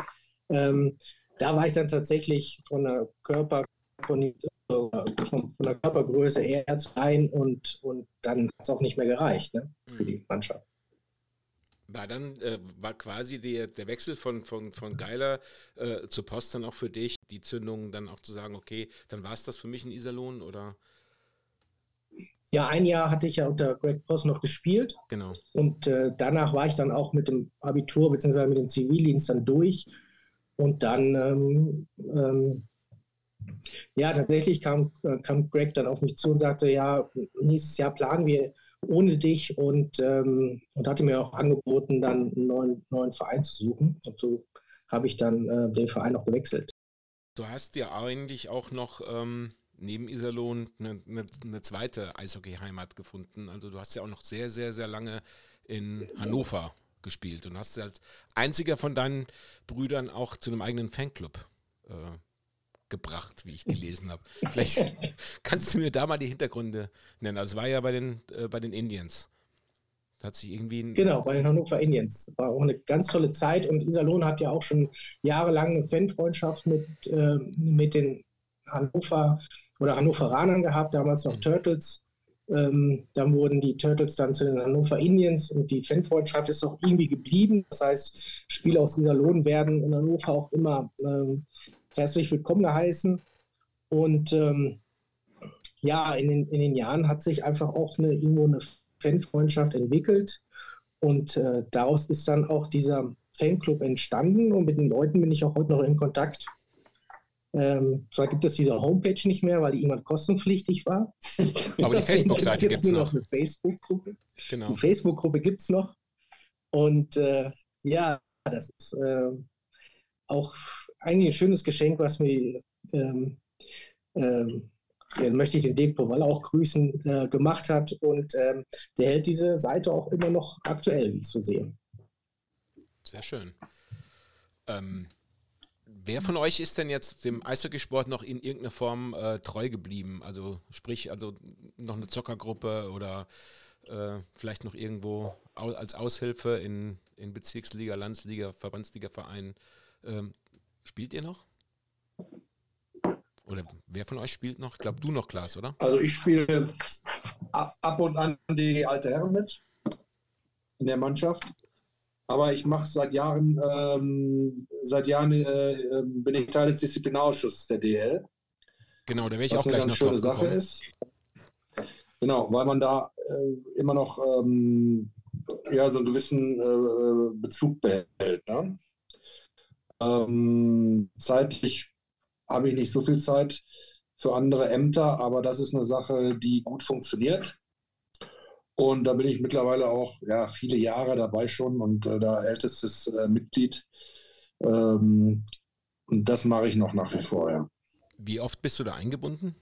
Ähm, da war ich dann tatsächlich von der Körper, von, von, von, der Körpergröße eher zu klein und, und dann hat es auch nicht mehr gereicht ne, für die mhm. Mannschaft. War dann, äh, war quasi die, der Wechsel von, von, von Geiler äh, zur Post dann auch für dich, die Zündung dann auch zu sagen, okay, dann war es das für mich in Iserlohn oder? ja, ein Jahr hatte ich ja unter Greg Poss noch gespielt. Genau. Und äh, danach war ich dann auch mit dem Abitur bzw. mit dem Zivildienst dann durch. Und dann, ähm, ähm, ja, tatsächlich kam, äh, kam Greg dann auf mich zu und sagte, ja, nächstes Jahr planen wir ohne dich und, ähm, und hatte mir auch angeboten, dann einen neuen, neuen Verein zu suchen. Und so habe ich dann äh, den Verein auch gewechselt. Du hast ja eigentlich auch noch ähm, neben Iserlohn eine, eine, eine zweite Eishockey-Heimat gefunden. Also du hast ja auch noch sehr, sehr, sehr lange in Hannover gespielt und hast als einziger von deinen Brüdern auch zu einem eigenen Fanclub äh, gebracht, wie ich gelesen habe. Vielleicht kannst du mir da mal die Hintergründe nennen. Also es war ja bei den, äh, bei den Indians. Da hat sich irgendwie genau, bei den Hannover Indians. War auch eine ganz tolle Zeit und Iserlohn hat ja auch schon jahrelang eine Fanfreundschaft mit, äh, mit den Hannover oder Hannoveranern gehabt, damals noch mhm. Turtles. Ähm, dann wurden die Turtles dann zu den Hannover Indians und die Fanfreundschaft ist auch irgendwie geblieben. Das heißt, Spieler aus Iserlohn werden in Hannover auch immer ähm, herzlich willkommen geheißen. Und ähm, ja, in den, in den Jahren hat sich einfach auch eine, irgendwo eine Fanfreundschaft entwickelt. Und äh, daraus ist dann auch dieser Fanclub entstanden. Und mit den Leuten bin ich auch heute noch in Kontakt. Ähm, zwar gibt es diese Homepage nicht mehr, weil die irgendwann kostenpflichtig war. Aber die Facebook-Seite gibt es noch. noch. eine Facebook-Gruppe. Genau. Die Facebook-Gruppe gibt es noch. Und äh, ja, das ist äh, auch eigentlich ein schönes Geschenk, was mir, ähm, ähm, möchte ich den Dirk Powall auch grüßen, äh, gemacht hat. Und ähm, der hält diese Seite auch immer noch aktuell, zu sehen. Sehr schön. Ähm, wer von euch ist denn jetzt dem Eishockeysport noch in irgendeiner Form äh, treu geblieben? Also sprich, also noch eine Zockergruppe oder äh, vielleicht noch irgendwo als Aushilfe in, in Bezirksliga, Landsliga, Verbandsliga-Vereinen. Ähm, Spielt ihr noch? Oder wer von euch spielt noch? Ich glaube, du noch, Klaas, oder? Also ich spiele ab und an die alte Herren mit in der Mannschaft. Aber ich mache seit Jahren, ähm, seit Jahren äh, ähm, bin ich Teil des Disziplinarausschusses der DL. Genau, da werde ich auch gleich eine ganz schöne Sache ist. Genau, weil man da äh, immer noch ähm, ja, so einen gewissen äh, Bezug behält. Ne? Ähm, zeitlich habe ich nicht so viel Zeit für andere Ämter, aber das ist eine Sache, die gut funktioniert. Und da bin ich mittlerweile auch ja, viele Jahre dabei schon und äh, da ältestes äh, Mitglied. Ähm, und das mache ich noch nach wie vor, ja. Wie oft bist du da eingebunden?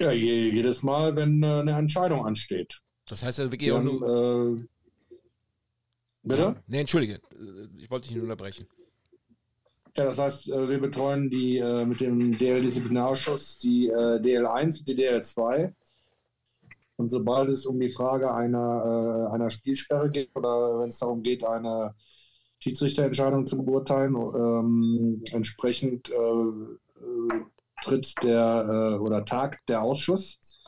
Ja, je, jedes Mal, wenn äh, eine Entscheidung ansteht. Das heißt ja wirklich auch nur. Äh, Bitte? Nee, entschuldige, ich wollte dich nicht unterbrechen. Ja, das heißt, äh, wir betreuen die äh, mit dem DL-Disziplinarausschuss die äh, DL1 und die DL2. Und sobald es um die Frage einer, einer Spielsperre geht oder wenn es darum geht, eine Schiedsrichterentscheidung zu beurteilen, ähm, entsprechend äh, tritt der äh, oder tagt der Ausschuss.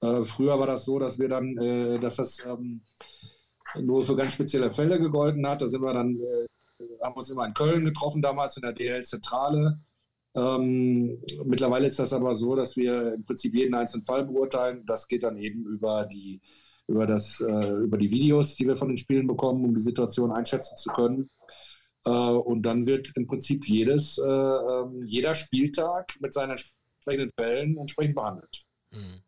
Äh, früher war das so, dass wir dann, dass das ähm, nur für ganz spezielle Fälle gegolten hat. Da sind wir dann, äh, haben uns immer in Köln getroffen, damals in der DL-Zentrale. Ähm, mittlerweile ist das aber so, dass wir im Prinzip jeden einzelnen Fall beurteilen. Das geht dann eben über die, über, das, äh, über die Videos, die wir von den Spielen bekommen, um die Situation einschätzen zu können. Äh, und dann wird im Prinzip jedes, äh, ähm, jeder Spieltag mit seinen entsprechenden Fällen entsprechend behandelt. Mhm.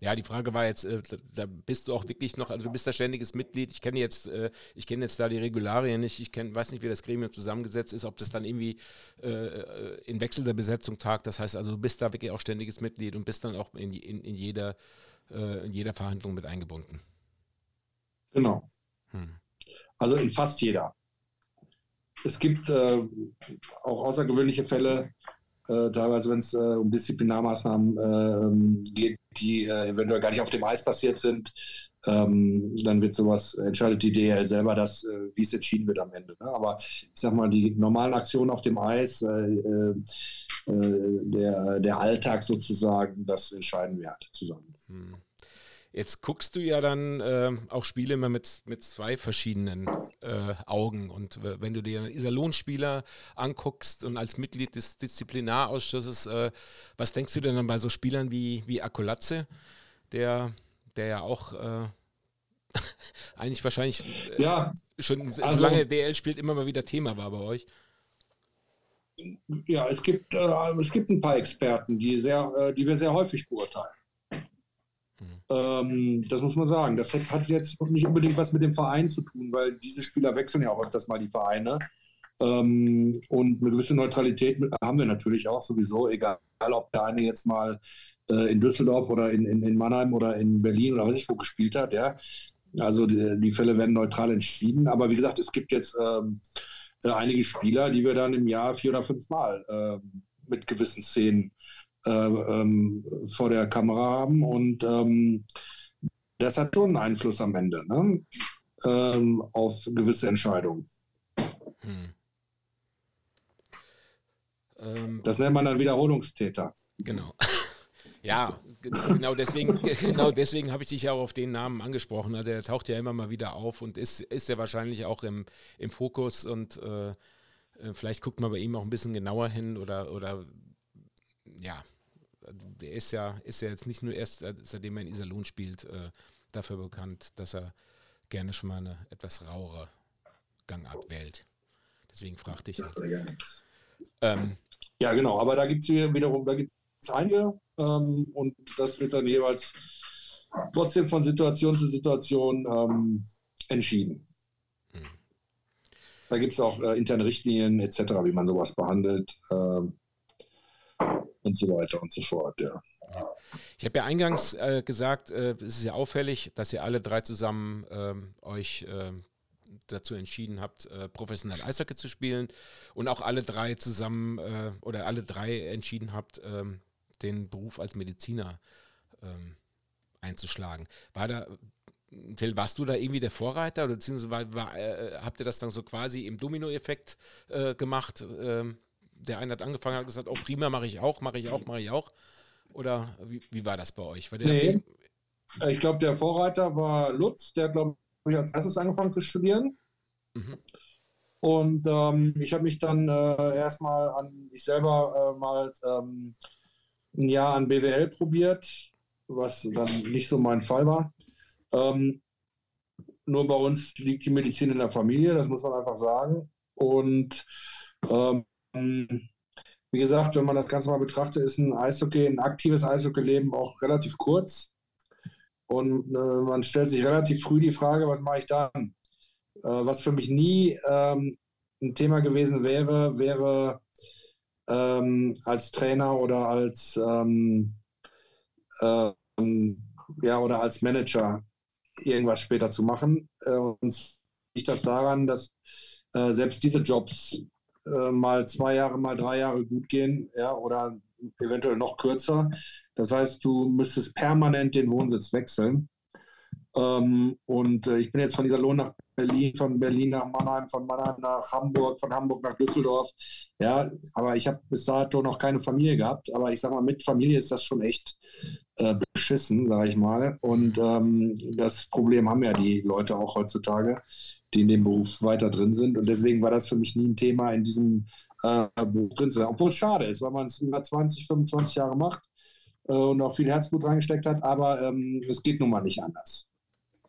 Ja, die Frage war jetzt, äh, da bist du auch wirklich noch, also du bist da ständiges Mitglied. Ich kenne jetzt, äh, ich kenne jetzt da die Regularien nicht. Ich kenn, weiß nicht, wie das Gremium zusammengesetzt ist, ob das dann irgendwie äh, in wechselnder Besetzung tagt. Das heißt also, du bist da wirklich auch ständiges Mitglied und bist dann auch in, in, in jeder, äh, in jeder Verhandlung mit eingebunden. Genau. Hm. Also in fast jeder. Es gibt äh, auch außergewöhnliche Fälle, äh, teilweise wenn es äh, um Disziplinarmaßnahmen ähm, geht, die äh, eventuell gar nicht auf dem Eis passiert sind. Ähm, dann wird sowas, entscheidet die DL selber das, äh, wie es entschieden wird am Ende. Ne? Aber ich sag mal, die normalen Aktionen auf dem Eis, äh, äh, der, der Alltag sozusagen, das entscheiden wir halt zusammen. Hm. Jetzt guckst du ja dann äh, auch Spiele immer mit, mit zwei verschiedenen äh, Augen. Und wenn du dir einen Iserlohn-Spieler anguckst und als Mitglied des Disziplinarausschusses, äh, was denkst du denn dann bei so Spielern wie, wie Akolatze, der, der ja auch äh, eigentlich wahrscheinlich äh, ja, schon also, solange DL spielt, immer mal wieder Thema war bei euch? Ja, es gibt, äh, es gibt ein paar Experten, die, sehr, die wir sehr häufig beurteilen. Ähm, das muss man sagen. Das hat jetzt nicht unbedingt was mit dem Verein zu tun, weil diese Spieler wechseln ja auch öfters mal die Vereine. Ähm, und eine gewisse Neutralität haben wir natürlich auch sowieso, egal ob der eine jetzt mal äh, in Düsseldorf oder in, in, in, Mannheim oder in Berlin oder weiß ich wo gespielt hat. Ja. Also die, die Fälle werden neutral entschieden. Aber wie gesagt, es gibt jetzt ähm, äh, einige Spieler, die wir dann im Jahr vier oder fünf Mal äh, mit gewissen Szenen ähm, vor der Kamera haben. Und ähm, das hat schon einen Einfluss am Ende ne? ähm, auf gewisse Entscheidungen. Hm. Ähm, das nennt man dann Wiederholungstäter. Genau. Ja, genau deswegen, genau deswegen habe ich dich ja auch auf den Namen angesprochen. Also er taucht ja immer mal wieder auf und ist, ist ja wahrscheinlich auch im, im Fokus und äh, äh vielleicht guckt man bei ihm auch ein bisschen genauer hin oder, oder ja, der ist ja, ist ja jetzt nicht nur erst, äh, seitdem er in Iserlohn spielt, äh, dafür bekannt, dass er gerne schon mal eine etwas rauere Gangart wählt. Deswegen fragte ich. Halt. Ähm, ja, genau, aber da gibt es wiederum, da gibt es einige ähm, und das wird dann jeweils trotzdem von Situation zu Situation ähm, entschieden. Hm. Da gibt es auch äh, interne Richtlinien etc., wie man sowas behandelt. Ähm, und so weiter und so fort, ja. Ich habe ja eingangs äh, gesagt, äh, es ist ja auffällig, dass ihr alle drei zusammen ähm, euch äh, dazu entschieden habt, äh, professionell Eishockey zu spielen und auch alle drei zusammen äh, oder alle drei entschieden habt, ähm, den Beruf als Mediziner ähm, einzuschlagen. War da, Till, warst du da irgendwie der Vorreiter oder beziehungsweise war, war, äh, habt ihr das dann so quasi im Domino-Effekt gemacht, ähm, der eine hat angefangen, hat gesagt, oh prima, mache ich auch, mache ich auch, mache ich auch. Oder wie, wie war das bei euch? War nee. Ich glaube, der Vorreiter war Lutz, der, glaube ich, als erstes angefangen zu studieren. Mhm. Und ähm, ich habe mich dann äh, erstmal an, ich selber äh, mal ähm, ein Jahr an BWL probiert, was dann nicht so mein Fall war. Ähm, nur bei uns liegt die Medizin in der Familie, das muss man einfach sagen. Und ähm, ähm, wie gesagt, wenn man das Ganze mal betrachtet, ist ein Eishockey, ein aktives Eishockey-Leben auch relativ kurz. Und äh, man stellt sich relativ früh die Frage, was mache ich dann? Äh, was für mich nie ähm, ein Thema gewesen wäre, wäre ähm, als Trainer oder als ähm, ähm ja oder als Manager irgendwas später zu machen. Äh, und liegt das daran, dass äh, selbst diese Jobs äh, mal zwei Jahre, mal drei Jahre gut gehen, ja, oder eventuell noch kürzer. Das heißt, du müsstest permanent den Wohnsitz wechseln. Ähm, und äh, ich bin jetzt von dieser Lohn nach Berlin, von Berlin nach Mannheim, von Mannheim nach Hamburg, von Hamburg nach Düsseldorf. Ja, aber ich habe bis dato noch keine Familie gehabt. Aber ich sage mal, mit Familie ist das schon echt äh, beschissen, sage ich mal. Und ähm, das Problem haben ja die Leute auch heutzutage die in dem Beruf weiter drin sind. Und deswegen war das für mich nie ein Thema in diesem äh, Beruf drin zu sein. Obwohl es schade ist, weil man es über 20, 25 Jahre macht äh, und auch viel Herzblut reingesteckt hat, aber ähm, es geht nun mal nicht anders.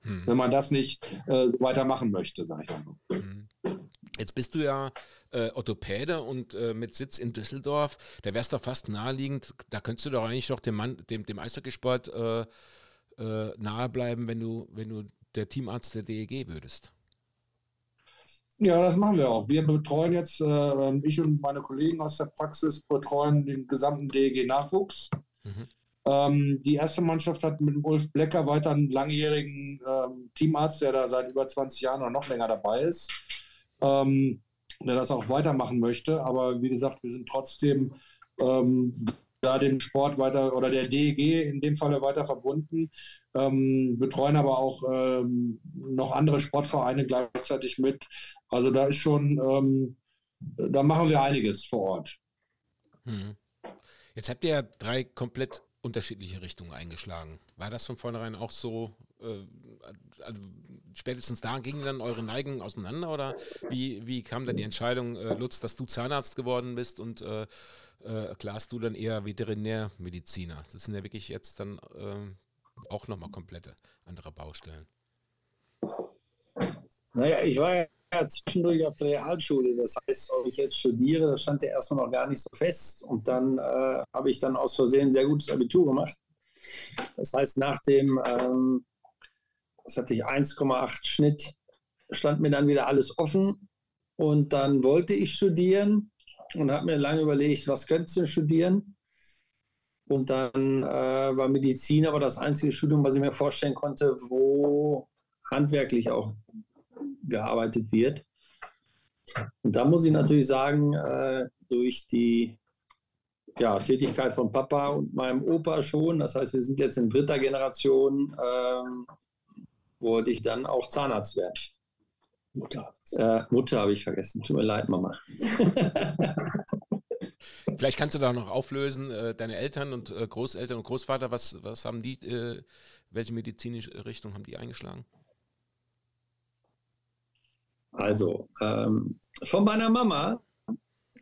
Hm. Wenn man das nicht äh, weitermachen möchte, sage ich mal. Hm. Jetzt bist du ja äh, Orthopäde und äh, mit Sitz in Düsseldorf. Da wär's doch fast naheliegend. Da könntest du doch eigentlich noch dem Mann, dem, dem Eishockeysport äh, äh nahe bleiben, wenn du, wenn du der Teamarzt der DEG würdest. Ja, das machen wir auch. Wir betreuen jetzt, äh, ich und meine Kollegen aus der Praxis betreuen den gesamten DEG-Nachwuchs. Mhm. Ähm, die erste Mannschaft hat mit Ulf Blecker weiter einen langjährigen ähm, Teamarzt, der da seit über 20 Jahren oder noch länger dabei ist, ähm, der das auch weitermachen möchte. Aber wie gesagt, wir sind trotzdem ähm, da dem Sport weiter oder der DEG in dem Falle weiter verbunden, ähm, betreuen aber auch ähm, noch andere Sportvereine gleichzeitig mit. Also da ist schon, ähm, da machen wir einiges vor Ort. Hm. Jetzt habt ihr ja drei komplett unterschiedliche Richtungen eingeschlagen. War das von vornherein auch so? Äh, also spätestens da gingen dann eure Neigungen auseinander oder wie, wie kam dann die Entscheidung, äh, Lutz, dass du Zahnarzt geworden bist und äh, äh, Klaas, du dann eher Veterinärmediziner? Das sind ja wirklich jetzt dann äh, auch nochmal komplette andere Baustellen. Naja, ich war ja zwischendurch auf der Realschule. Das heißt, ob ich jetzt studiere, das stand ja erstmal noch gar nicht so fest. Und dann äh, habe ich dann aus Versehen ein sehr gutes Abitur gemacht. Das heißt, nach dem, ähm, das hatte ich 1,8 Schnitt, stand mir dann wieder alles offen. Und dann wollte ich studieren und habe mir lange überlegt, was könntest du studieren? Und dann äh, war Medizin aber das einzige Studium, was ich mir vorstellen konnte, wo handwerklich auch gearbeitet wird. Und da muss ich natürlich sagen, äh, durch die ja, Tätigkeit von Papa und meinem Opa schon, das heißt, wir sind jetzt in dritter Generation, ähm, wollte ich dann auch Zahnarzt werden. Mutter. Äh, Mutter habe ich vergessen. Tut mir leid, Mama. Vielleicht kannst du da noch auflösen, äh, deine Eltern und äh, Großeltern und Großvater, was, was haben die, äh, welche medizinische Richtung haben die eingeschlagen? Also, ähm, von meiner Mama,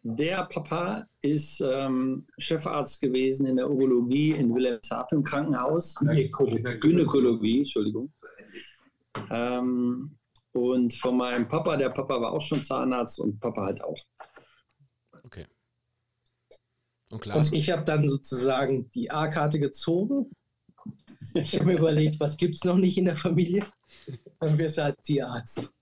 der Papa ist ähm, Chefarzt gewesen in der Urologie in Wilhelmshaven im Krankenhaus. Gynäkologie, Gynäkologie Entschuldigung. Ähm, und von meinem Papa, der Papa war auch schon Zahnarzt und Papa halt auch. Okay. Und, und ich habe dann sozusagen die A-Karte gezogen. Ich habe mir überlegt, was gibt es noch nicht in der Familie? Dann wirst du halt Tierarzt.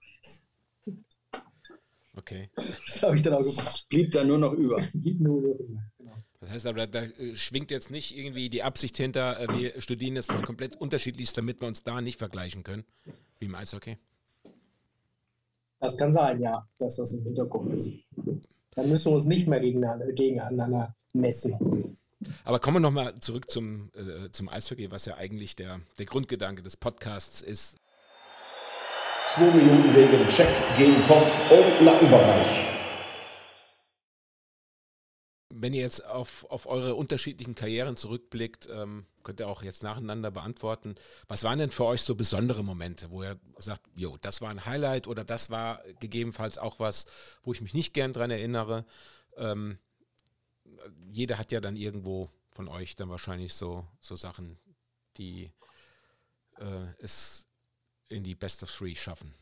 Okay. Das habe ich dann auch gemacht. Blieb dann nur noch über. Blieb nur noch über. Genau. Das heißt aber, da, äh, schwingt jetzt nicht irgendwie die Absicht hinter, äh, wir studieren jetzt was komplett unterschiedliches, damit wir uns da nicht vergleichen können, wie im Eishockey. Das kann sein, ja, dass das im Hintergrund ist. Dann müssen wir uns nicht mehr gegeneinander, gegeneinander messen. Aber kommen wir nochmal zurück zum, äh, zum Eishockey, was ja eigentlich der, der Grundgedanke des Podcasts ist. 2 Minuten wegen Check gegen Kopf- und Nackenbereich. Wenn ihr jetzt auf, auf eure unterschiedlichen Karrieren zurückblickt, ähm, könnt ihr auch jetzt nacheinander beantworten. Was waren denn für euch so besondere Momente, wo ihr sagt, jo, das war ein Highlight oder das war gegebenenfalls auch was, wo ich mich nicht gern dran erinnere? Ähm, jeder hat ja dann irgendwo von euch dann wahrscheinlich so, so Sachen, die äh, es in die Best of Three schaffen?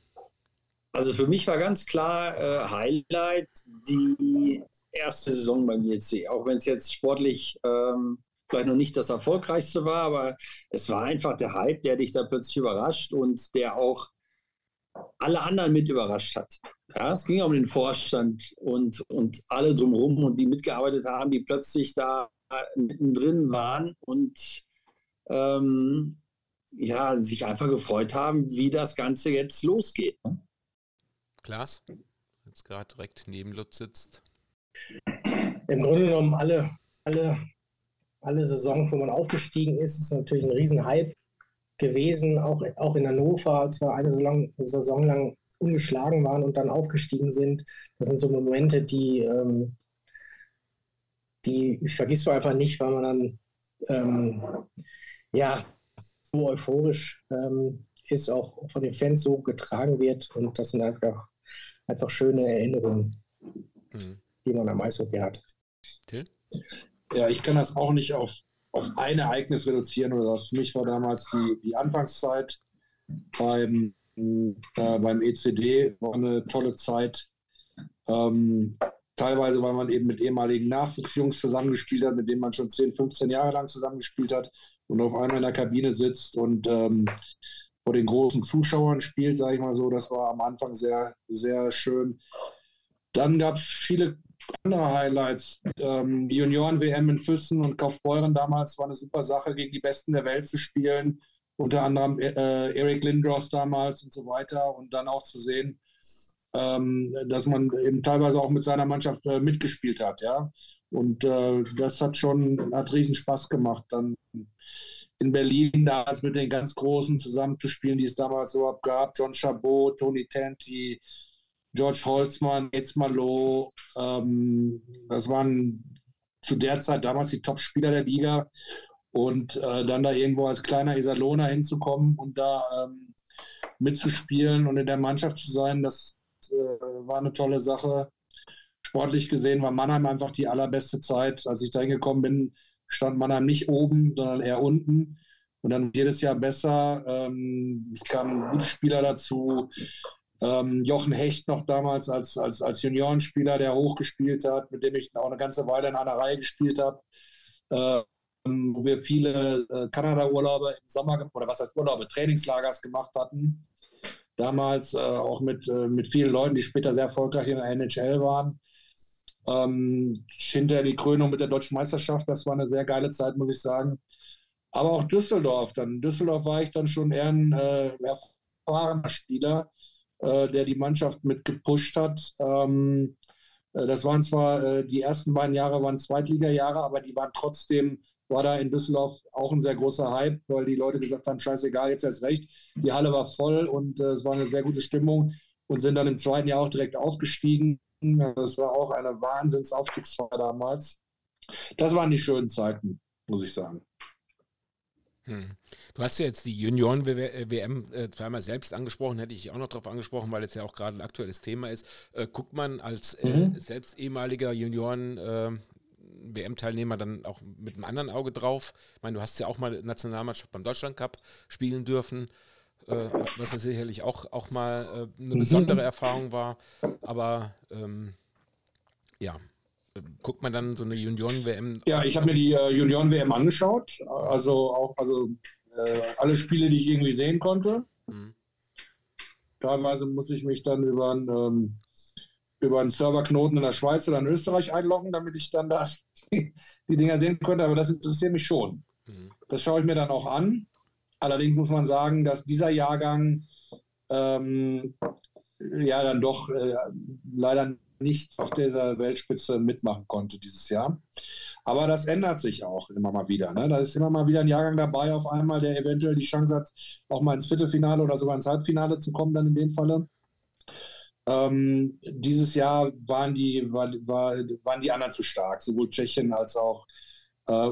Also für mich war ganz klar äh, Highlight die erste Saison beim JC. Auch wenn es jetzt sportlich ähm, vielleicht noch nicht das erfolgreichste war, aber es war einfach der Hype, der dich da plötzlich überrascht und der auch alle anderen mit überrascht hat. Ja, es ging um den Vorstand und, und alle drumherum und die mitgearbeitet haben, die plötzlich da mittendrin waren und ähm, ja, sich einfach gefreut haben, wie das Ganze jetzt losgeht. Ne? Klaas, jetzt gerade direkt neben Lutz sitzt. Im Grunde genommen alle, alle, alle Saisons, wo man aufgestiegen ist, ist natürlich ein Riesenhype gewesen, auch, auch in Hannover, als wir eine Saison, Saison lang ungeschlagen waren und dann aufgestiegen sind. Das sind so Momente, die, ähm, die vergisst man einfach nicht, weil man dann ähm, ja, so euphorisch ähm, ist, auch von den Fans so getragen wird. Und das sind einfach, einfach schöne Erinnerungen, mhm. die man am Eishockey hat. Till? Ja, ich kann das auch nicht auf, auf ein Ereignis reduzieren oder. Für mich war damals die, die Anfangszeit beim, äh, beim ECD, war eine tolle Zeit. Ähm, teilweise, weil man eben mit ehemaligen Nachwuchsjungs zusammengespielt hat, mit denen man schon 10, 15 Jahre lang zusammengespielt hat und auf einmal in der Kabine sitzt und ähm, vor den großen Zuschauern spielt, sage ich mal so. Das war am Anfang sehr, sehr schön. Dann gab es viele andere Highlights. Ähm, die Junioren-WM in Füssen und Kaufbeuren damals war eine super Sache, gegen die Besten der Welt zu spielen. Unter anderem äh, Eric Lindros damals und so weiter. Und dann auch zu sehen, ähm, dass man eben teilweise auch mit seiner Mannschaft äh, mitgespielt hat. Ja? Und äh, das hat schon, hat riesen Spaß gemacht, dann in Berlin damals mit den ganz Großen zusammenzuspielen, die es damals überhaupt gab. John Chabot, Tony Tanti, George Holzmann, Yates Malo. Ähm, das waren zu der Zeit damals die Top-Spieler der Liga. Und äh, dann da irgendwo als kleiner Iserlohner hinzukommen und da ähm, mitzuspielen und in der Mannschaft zu sein, das äh, war eine tolle Sache. Sportlich gesehen war Mannheim einfach die allerbeste Zeit. Als ich da hingekommen bin, stand Mannheim nicht oben, sondern eher unten. Und dann jedes Jahr besser. Ähm, es kamen gute Spieler dazu. Ähm, Jochen Hecht noch damals als, als, als Juniorenspieler, der hochgespielt hat, mit dem ich auch eine ganze Weile in einer Reihe gespielt habe. Ähm, wo wir viele äh, Kanada-Urlaube im Sommer, oder was heißt Urlaube, Trainingslagers gemacht hatten. Damals äh, auch mit, äh, mit vielen Leuten, die später sehr erfolgreich in der NHL waren. Ähm, hinterher die Krönung mit der deutschen Meisterschaft, das war eine sehr geile Zeit, muss ich sagen. Aber auch Düsseldorf. Dann in Düsseldorf war ich dann schon eher ein äh, erfahrener Spieler, äh, der die Mannschaft mit gepusht hat. Ähm, äh, das waren zwar äh, die ersten beiden Jahre waren Zweitliga-Jahre, aber die waren trotzdem war da in Düsseldorf auch ein sehr großer Hype, weil die Leute gesagt haben, scheißegal, jetzt erst recht. Die Halle war voll und äh, es war eine sehr gute Stimmung und sind dann im zweiten Jahr auch direkt aufgestiegen. Das war auch eine Wahnsinnsaufstiegsfeier damals. Das waren die schönen Zeiten, muss ich sagen. Hm. Du hast ja jetzt die Junioren-WM äh, zweimal selbst angesprochen, hätte ich auch noch darauf angesprochen, weil es ja auch gerade ein aktuelles Thema ist. Äh, guckt man als äh, mhm. selbst ehemaliger Junioren-WM-Teilnehmer dann auch mit einem anderen Auge drauf? Ich meine, du hast ja auch mal Nationalmannschaft beim Deutschland Cup spielen dürfen, äh, was ja sicherlich auch, auch mal äh, eine mhm. besondere Erfahrung war. Aber ähm, ja, guckt man dann so eine Junioren-WM? Ja, ich habe mir die äh, Junioren-WM angeschaut. Also auch also, äh, alle Spiele, die ich irgendwie sehen konnte. Mhm. Teilweise muss ich mich dann über einen, ähm, über einen Serverknoten in der Schweiz oder in Österreich einloggen, damit ich dann da die Dinger sehen konnte. Aber das interessiert mich schon. Mhm. Das schaue ich mir dann auch an. Allerdings muss man sagen, dass dieser Jahrgang ähm, ja dann doch äh, leider nicht auf dieser Weltspitze mitmachen konnte dieses Jahr. Aber das ändert sich auch immer mal wieder. Ne? Da ist immer mal wieder ein Jahrgang dabei, auf einmal, der eventuell die Chance hat, auch mal ins Viertelfinale oder sogar ins Halbfinale zu kommen, dann in dem Falle. Ähm, dieses Jahr waren die, war, war, waren die anderen zu stark, sowohl Tschechien als auch äh,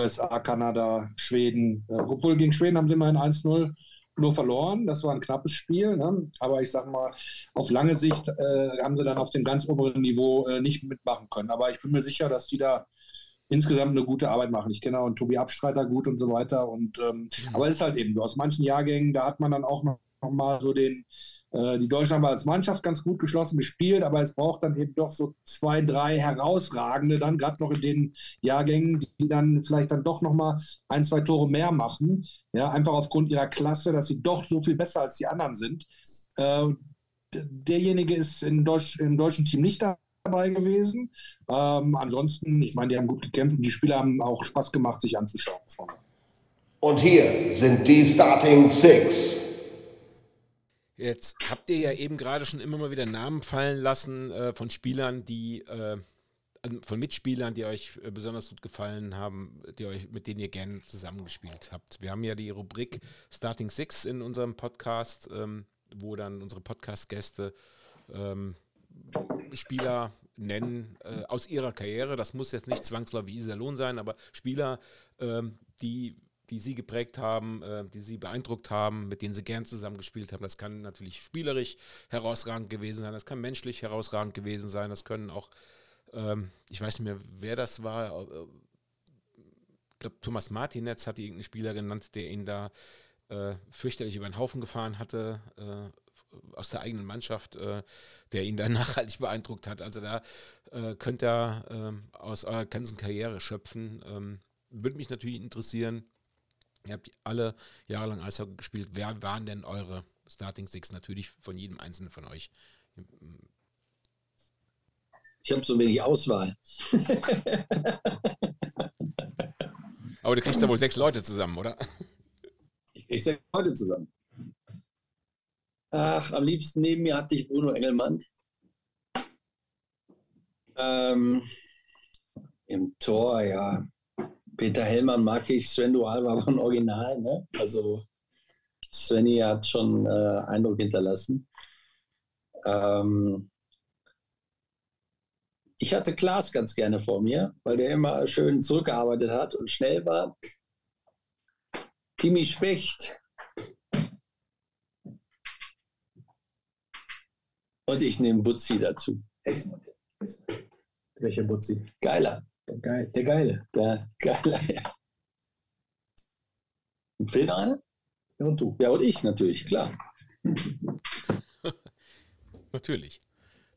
USA, Kanada, Schweden. Äh, obwohl gegen Schweden haben sie immerhin 1-0 nur verloren. Das war ein knappes Spiel. Ne? Aber ich sage mal, auf lange Sicht äh, haben sie dann auf dem ganz oberen Niveau äh, nicht mitmachen können. Aber ich bin mir sicher, dass die da insgesamt eine gute Arbeit machen. Ich kenne auch einen Tobi Abstreiter gut und so weiter. Und, ähm, mhm. Aber es ist halt eben so. Aus manchen Jahrgängen, da hat man dann auch noch, noch mal so den, die Deutschen haben als Mannschaft ganz gut geschlossen gespielt, aber es braucht dann eben doch so zwei, drei herausragende, dann gerade noch in den Jahrgängen, die dann vielleicht dann doch nochmal ein, zwei Tore mehr machen. Ja, einfach aufgrund ihrer Klasse, dass sie doch so viel besser als die anderen sind. Äh, derjenige ist im, Deutsch, im deutschen Team nicht dabei gewesen. Ähm, ansonsten, ich meine, die haben gut gekämpft und die Spieler haben auch Spaß gemacht, sich anzuschauen. Und hier sind die Starting Six. Jetzt habt ihr ja eben gerade schon immer mal wieder Namen fallen lassen äh, von Spielern, die äh, von Mitspielern, die euch äh, besonders gut gefallen haben, die euch, mit denen ihr gerne zusammengespielt habt. Wir haben ja die Rubrik Starting Six in unserem Podcast, ähm, wo dann unsere Podcast-Gäste ähm, Spieler nennen äh, aus ihrer Karriere. Das muss jetzt nicht zwangsläufig Iserlohn sein, aber Spieler, ähm, die die sie geprägt haben, äh, die sie beeindruckt haben, mit denen sie gern zusammengespielt haben. Das kann natürlich spielerisch herausragend gewesen sein, das kann menschlich herausragend gewesen sein, das können auch, ähm, ich weiß nicht mehr, wer das war, äh, ich glaube, Thomas Martinetz hat irgendeinen Spieler genannt, der ihn da äh, fürchterlich über den Haufen gefahren hatte, äh, aus der eigenen Mannschaft, äh, der ihn dann nachhaltig beeindruckt hat. Also da äh, könnt ihr ähm, aus eurer ganzen Karriere schöpfen. Ähm, würde mich natürlich interessieren, Ihr habt alle jahrelang Eishockey gespielt. Wer waren denn eure Starting Six? Natürlich von jedem einzelnen von euch. Ich habe so wenig Auswahl. Aber du kriegst da wohl sechs Leute zusammen, oder? Ich krieg sechs Leute zusammen. Ach, am liebsten neben mir hatte ich Bruno Engelmann. Ähm, Im Tor, ja. Peter Hellmann mag ich, Sven Dual war aber ein Original. Ne? Also Svenny hat schon äh, Eindruck hinterlassen. Ähm, ich hatte Klaas ganz gerne vor mir, weil der immer schön zurückgearbeitet hat und schnell war. Kimi Specht. Und ich nehme Butzi dazu. Welcher Butzi? Geiler. Der, Geil, der Geile. Der Geiler, ja. Und Fehlt noch einer? Ja, und du. Ja, und ich natürlich, klar. Natürlich.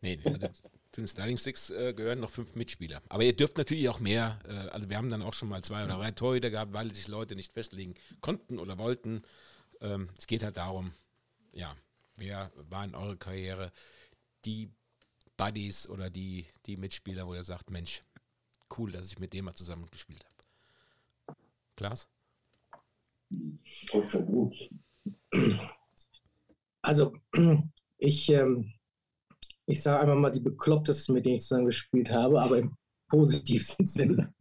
Nee, nee, also zu den Starting Six äh, gehören noch fünf Mitspieler. Aber ihr dürft natürlich auch mehr. Äh, also wir haben dann auch schon mal zwei oder drei Torhüter gehabt, weil sich Leute nicht festlegen konnten oder wollten. Ähm, es geht halt darum, ja, wer war in eurer Karriere die Buddies oder die, die Mitspieler, wo ihr sagt, Mensch, cool, dass ich mit dem mal zusammen gespielt habe. Klaas? Schon gut. Also, ich, ähm, ich sage einfach mal die beklopptesten, mit denen ich zusammen gespielt habe, aber im positivsten Sinne.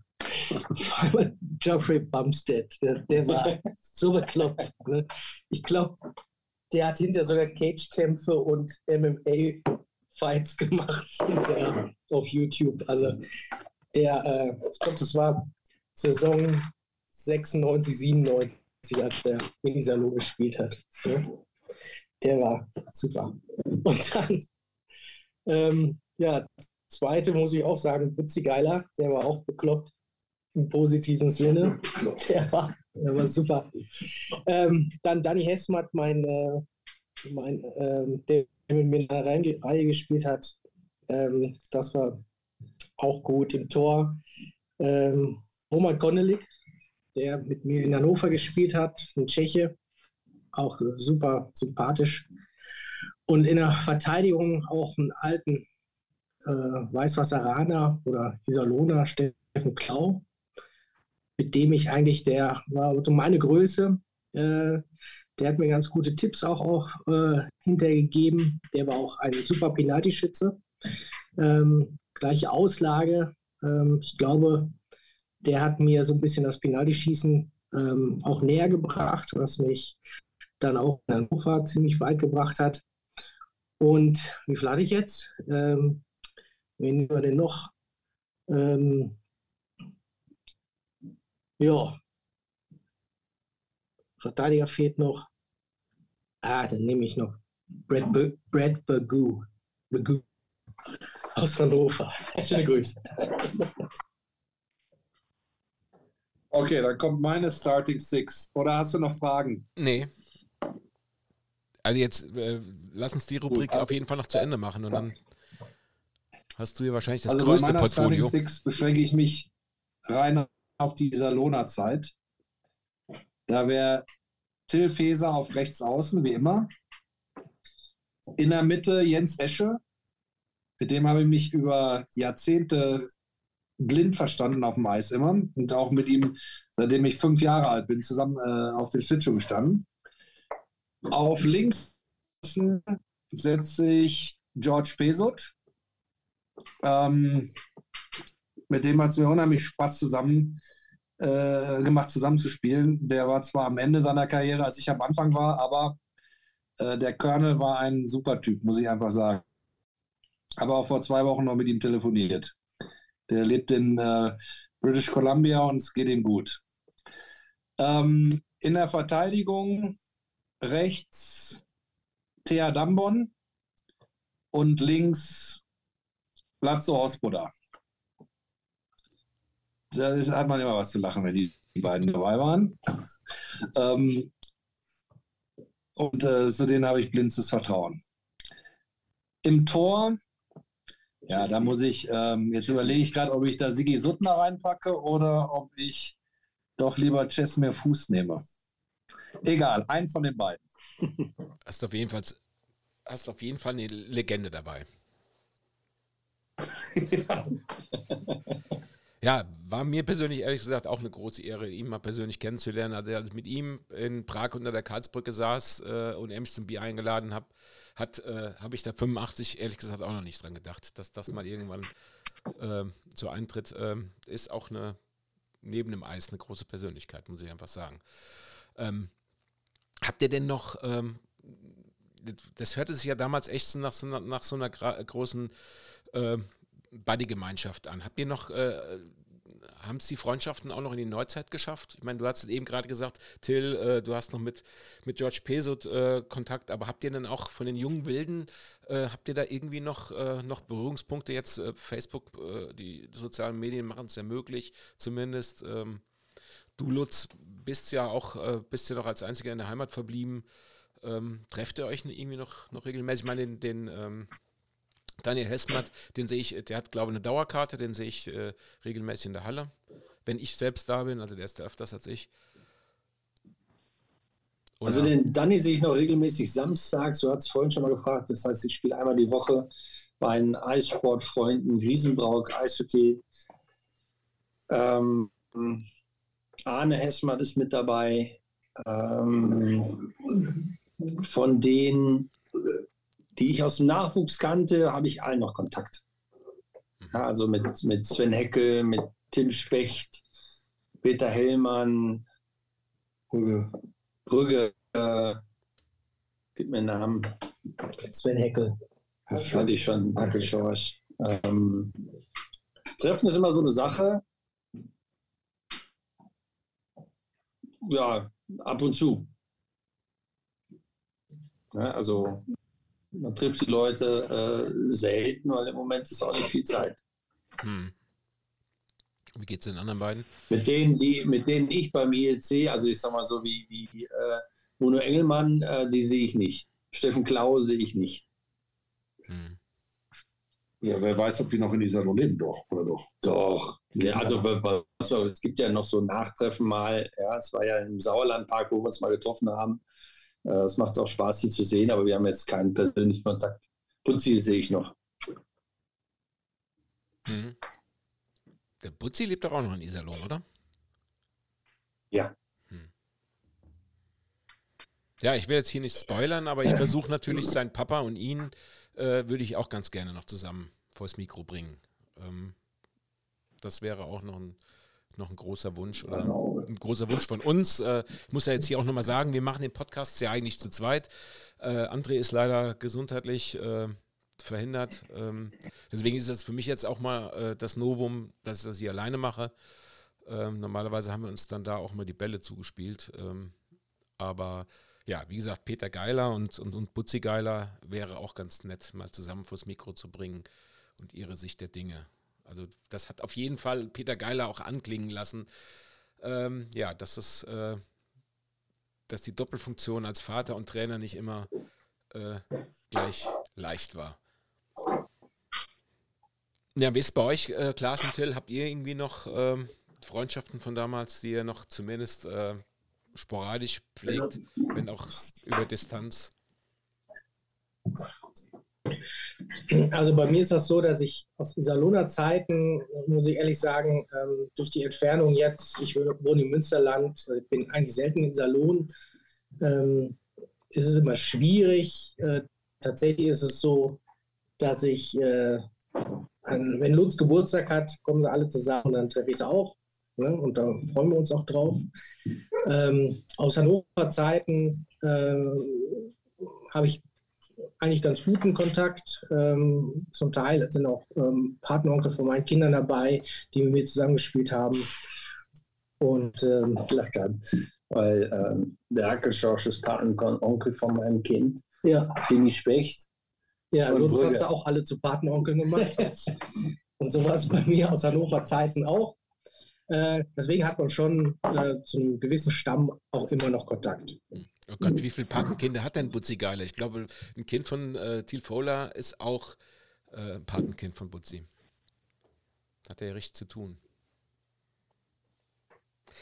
Vor allem Geoffrey Bumstead, der, der war so bekloppt. Ne? Ich glaube, der hat hinter sogar Cage-Kämpfe und MMA-Fights gemacht auf YouTube. Also der, äh, ich glaube, das war Saison 96, 97, als der Minisalo gespielt hat. Ne? Der war super. Und dann, ähm, ja, zweite muss ich auch sagen, Butzi Geiler, der war auch bekloppt im positiven Sinne. Der war, der war super. Ähm, dann Danny Hessmatt, mein, äh, mein ähm, der mit mir in der Reihe Reihe gespielt hat. Ähm, das war auch gut im Tor. Ähm, Roman Konelik, der mit mir in Hannover gespielt hat, ein Tscheche, auch super sympathisch. Und in der Verteidigung auch einen alten äh, Weißwasseraner oder Iserlohner, Steffen Klau, mit dem ich eigentlich, der war so meine Größe, äh, der hat mir ganz gute Tipps auch, auch äh, hintergegeben. Der war auch ein super Penaltyschütze. Ähm, gleiche Auslage. Ähm, ich glaube, der hat mir so ein bisschen das Penaltyschießen ähm, auch näher gebracht, was mich dann auch in Hannover ziemlich weit gebracht hat. Und wie viel hatte ich jetzt? Ähm, wen nehmen wir denn noch? Ähm, ja. Verteidiger fehlt noch. Ah, dann nehme ich noch Brad, Be Brad Bagoo. Bagoo aus Hannover. Schöne Grüße. Okay, dann kommt meine Starting Six. Oder hast du noch Fragen? Nee. Also jetzt äh, lass uns die Rubrik Gut, auf jeden Fall noch zu Ende machen und dann hast du hier wahrscheinlich das also größte bei meiner Portfolio. Starting Six beschränke ich mich rein auf die Salona-Zeit. Da wäre Till Feser auf rechts außen, wie immer. In der Mitte Jens Esche. Mit dem habe ich mich über Jahrzehnte blind verstanden auf dem Eis immer. Und auch mit ihm, seitdem ich fünf Jahre alt bin, zusammen äh, auf den Schlittschuh gestanden. Auf links setze ich George Pesut. Ähm, mit dem hat es mir unheimlich Spaß zusammen äh, gemacht, zusammen zu spielen. Der war zwar am Ende seiner Karriere, als ich am Anfang war, aber äh, der Colonel war ein super Typ, muss ich einfach sagen. Aber auch vor zwei Wochen noch mit ihm telefoniert. Der lebt in äh, British Columbia und es geht ihm gut. Ähm, in der Verteidigung rechts Thea Dambon und links Lazzo Hospoda. Da hat man immer was zu lachen, wenn die, die beiden dabei waren. ähm, und äh, zu denen habe ich blindes Vertrauen. Im Tor, ja, da muss ich, ähm, jetzt überlege ich gerade, ob ich da Sigi Suttner reinpacke oder ob ich doch lieber Chesmir Fuß nehme. Egal, einen von den beiden. Hast auf jeden Fall, hast auf jeden Fall eine Legende dabei. Ja, war mir persönlich ehrlich gesagt auch eine große Ehre, ihn mal persönlich kennenzulernen. Also als ich mit ihm in Prag unter der Karlsbrücke saß äh, und mich zum Bier eingeladen hat, hat äh, habe ich da 85 ehrlich gesagt auch noch nicht dran gedacht, dass das mal irgendwann äh, so eintritt. Ähm, ist auch eine neben dem Eis eine große Persönlichkeit, muss ich einfach sagen. Ähm, habt ihr denn noch, ähm, das hörte sich ja damals echt nach so einer, nach so einer großen äh, Buddy-Gemeinschaft an. Habt ihr noch äh, haben es die Freundschaften auch noch in die Neuzeit geschafft? Ich meine, du hast eben gerade gesagt, Till, äh, du hast noch mit, mit George Pesut äh, Kontakt, aber habt ihr dann auch von den jungen Wilden, äh, habt ihr da irgendwie noch, äh, noch Berührungspunkte jetzt? Äh, Facebook, äh, die sozialen Medien machen es ja möglich, zumindest. Ähm, du, Lutz, bist ja auch, bist ja noch als einziger in der Heimat verblieben. Ähm, trefft ihr euch irgendwie noch, noch regelmäßig? Ich meine, den, den ähm, Daniel Hesmat, den sehe ich, der hat, glaube ich, eine Dauerkarte, den sehe ich äh, regelmäßig in der Halle. Wenn ich selbst da bin, also der ist da öfters als ich. Oder also den Danny sehe ich noch regelmäßig samstags, du hast vorhin schon mal gefragt, das heißt, ich spiele einmal die Woche bei den Eissportfreunden Riesenbrauch, Eishockey. Ähm, Arne Hessmann ist mit dabei. Ähm, von denen die ich aus dem Nachwuchs kannte, habe ich allen noch Kontakt. Ja, also mit, mit Sven Heckel, mit Tim Specht, Peter Hellmann, Brügge, Brügge äh, gib mir einen Namen. Sven Heckel. Das hatte ich schon, Hackel Schorsch. Ähm, Treffen ist immer so eine Sache. Ja, ab und zu. Ja, also man trifft die Leute äh, selten, weil im Moment ist auch nicht viel Zeit. Hm. Wie geht es den anderen beiden? Mit denen, die, mit denen ich beim IEC, also ich sag mal so wie, wie äh, Bruno Engelmann, äh, die sehe ich nicht. Steffen Klau sehe ich nicht. Hm. Ja, wer weiß, ob die noch in dieser leben, doch, oder doch? Doch. Ja, also es gibt ja noch so ein Nachtreffen mal, ja, es war ja im Sauerlandpark, wo wir uns mal getroffen haben. Äh, es macht auch Spaß, sie zu sehen, aber wir haben jetzt keinen persönlichen Kontakt. Butzi sehe ich noch. Mhm. Der Butzi lebt doch auch noch in Iserlohn, oder? Ja. Hm. Ja, ich will jetzt hier nicht spoilern, aber ich versuche natürlich seinen Papa und ihn äh, würde ich auch ganz gerne noch zusammen vors Mikro bringen. Ähm, das wäre auch noch ein noch ein großer Wunsch oder genau. ein großer Wunsch von uns. Äh, ich muss ja jetzt hier auch nochmal sagen, wir machen den Podcast ja eigentlich zu zweit. Äh, André ist leider gesundheitlich äh, verhindert. Ähm, deswegen ist das für mich jetzt auch mal äh, das Novum, dass ich das hier alleine mache. Ähm, normalerweise haben wir uns dann da auch mal die Bälle zugespielt. Ähm, aber ja, wie gesagt, Peter Geiler und, und, und Butzi Geiler wäre auch ganz nett, mal zusammen vors Mikro zu bringen und ihre Sicht der Dinge. Also das hat auf jeden Fall Peter Geiler auch anklingen lassen. Ähm, ja, dass es, äh, dass die Doppelfunktion als Vater und Trainer nicht immer äh, gleich leicht war. Ja, wie ist bei euch, äh, Klaas und Till? Habt ihr irgendwie noch ähm, Freundschaften von damals, die ihr noch zumindest äh, sporadisch pflegt, wenn auch über Distanz? Also bei mir ist das so, dass ich aus Iserlohner Zeiten, muss ich ehrlich sagen, ähm, durch die Entfernung jetzt, ich wohne im Münsterland, äh, bin eigentlich selten in Iserlohn, ähm, ist es immer schwierig. Äh, tatsächlich ist es so, dass ich, äh, wenn Lutz Geburtstag hat, kommen sie alle zusammen und dann treffe ich sie auch. Ne? Und da freuen wir uns auch drauf. Ähm, aus Hannover Zeiten habe ich eigentlich ganz guten Kontakt. Ähm, zum Teil sind auch ähm, Partneronkel von meinen Kindern dabei, die mit mir zusammengespielt haben. Und ähm, kann, weil ähm, der Hackelschorsch ist Patenonkel von meinem Kind, ja. Dini Specht. Ja, Lutz hat sie auch alle zu Patenonkeln gemacht. und so war es bei mir aus Hannover Zeiten auch. Äh, deswegen hat man schon äh, zu einem gewissen Stamm auch immer noch Kontakt. Oh Gott, wie viele Patenkinder hat denn Butzi Geiler? Ich glaube, ein Kind von äh, Thiel Fowler ist auch äh, Patenkind von Butzi. Hat er ja richtig zu tun.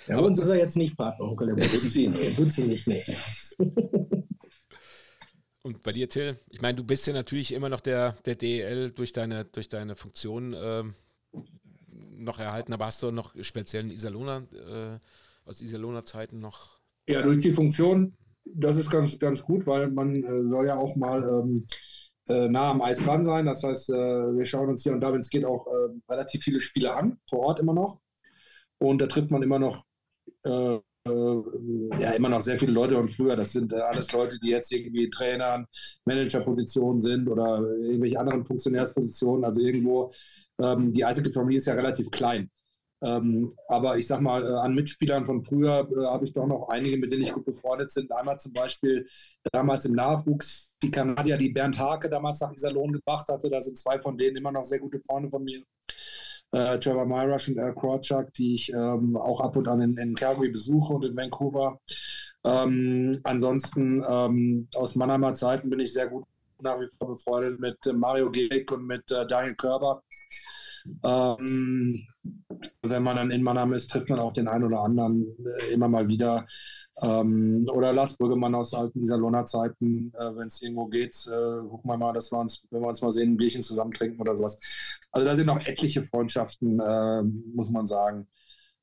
Ja, Aber uns ist er jetzt nicht Patenonkel, der Butzi, nee, Butzi nicht, nee. Und bei dir, Till, ich meine, du bist ja natürlich immer noch der, der DEL durch deine, durch deine Funktion äh, noch erhalten, aber hast du noch speziellen Iserlohner, äh, aus Iserlohner Zeiten noch? Ja, durch die Funktion das ist ganz, ganz gut, weil man äh, soll ja auch mal ähm, äh, nah am Eis dran sein. Das heißt, äh, wir schauen uns hier und da, wenn es geht, auch ähm, relativ viele Spiele an, vor Ort immer noch. Und da trifft man immer noch, äh, äh, ja, immer noch sehr viele Leute und früher. Das sind äh, alles Leute, die jetzt irgendwie Trainer, Managerpositionen sind oder irgendwelche anderen Funktionärspositionen. Also irgendwo, ähm, die Eishockey-Familie ist ja relativ klein. Ähm, aber ich sag mal, äh, an Mitspielern von früher äh, habe ich doch noch einige, mit denen ich gut befreundet bin. Einmal zum Beispiel damals im Nachwuchs die Kanadier, die Bernd Hake damals nach Iserlohn gebracht hatte. Da sind zwei von denen immer noch sehr gute Freunde von mir. Äh, Trevor Myrush und Eric Krawchuk, die ich ähm, auch ab und an in, in Calgary besuche und in Vancouver. Ähm, ansonsten ähm, aus Mannheimer Zeiten bin ich sehr gut nach wie vor befreundet mit äh, Mario Gehrig und mit äh, Daniel Körber. Ähm, wenn man dann in Mannheim ist, trifft man auch den einen oder anderen äh, immer mal wieder. Ähm, oder Lars Brüggemann aus alten Iserlohner Zeiten, äh, wenn es irgendwo geht, äh, gucken wir mal, dass wir uns, wenn wir uns mal sehen, ein Bierchen zusammen trinken oder sowas. Also da sind noch etliche Freundschaften, äh, muss man sagen,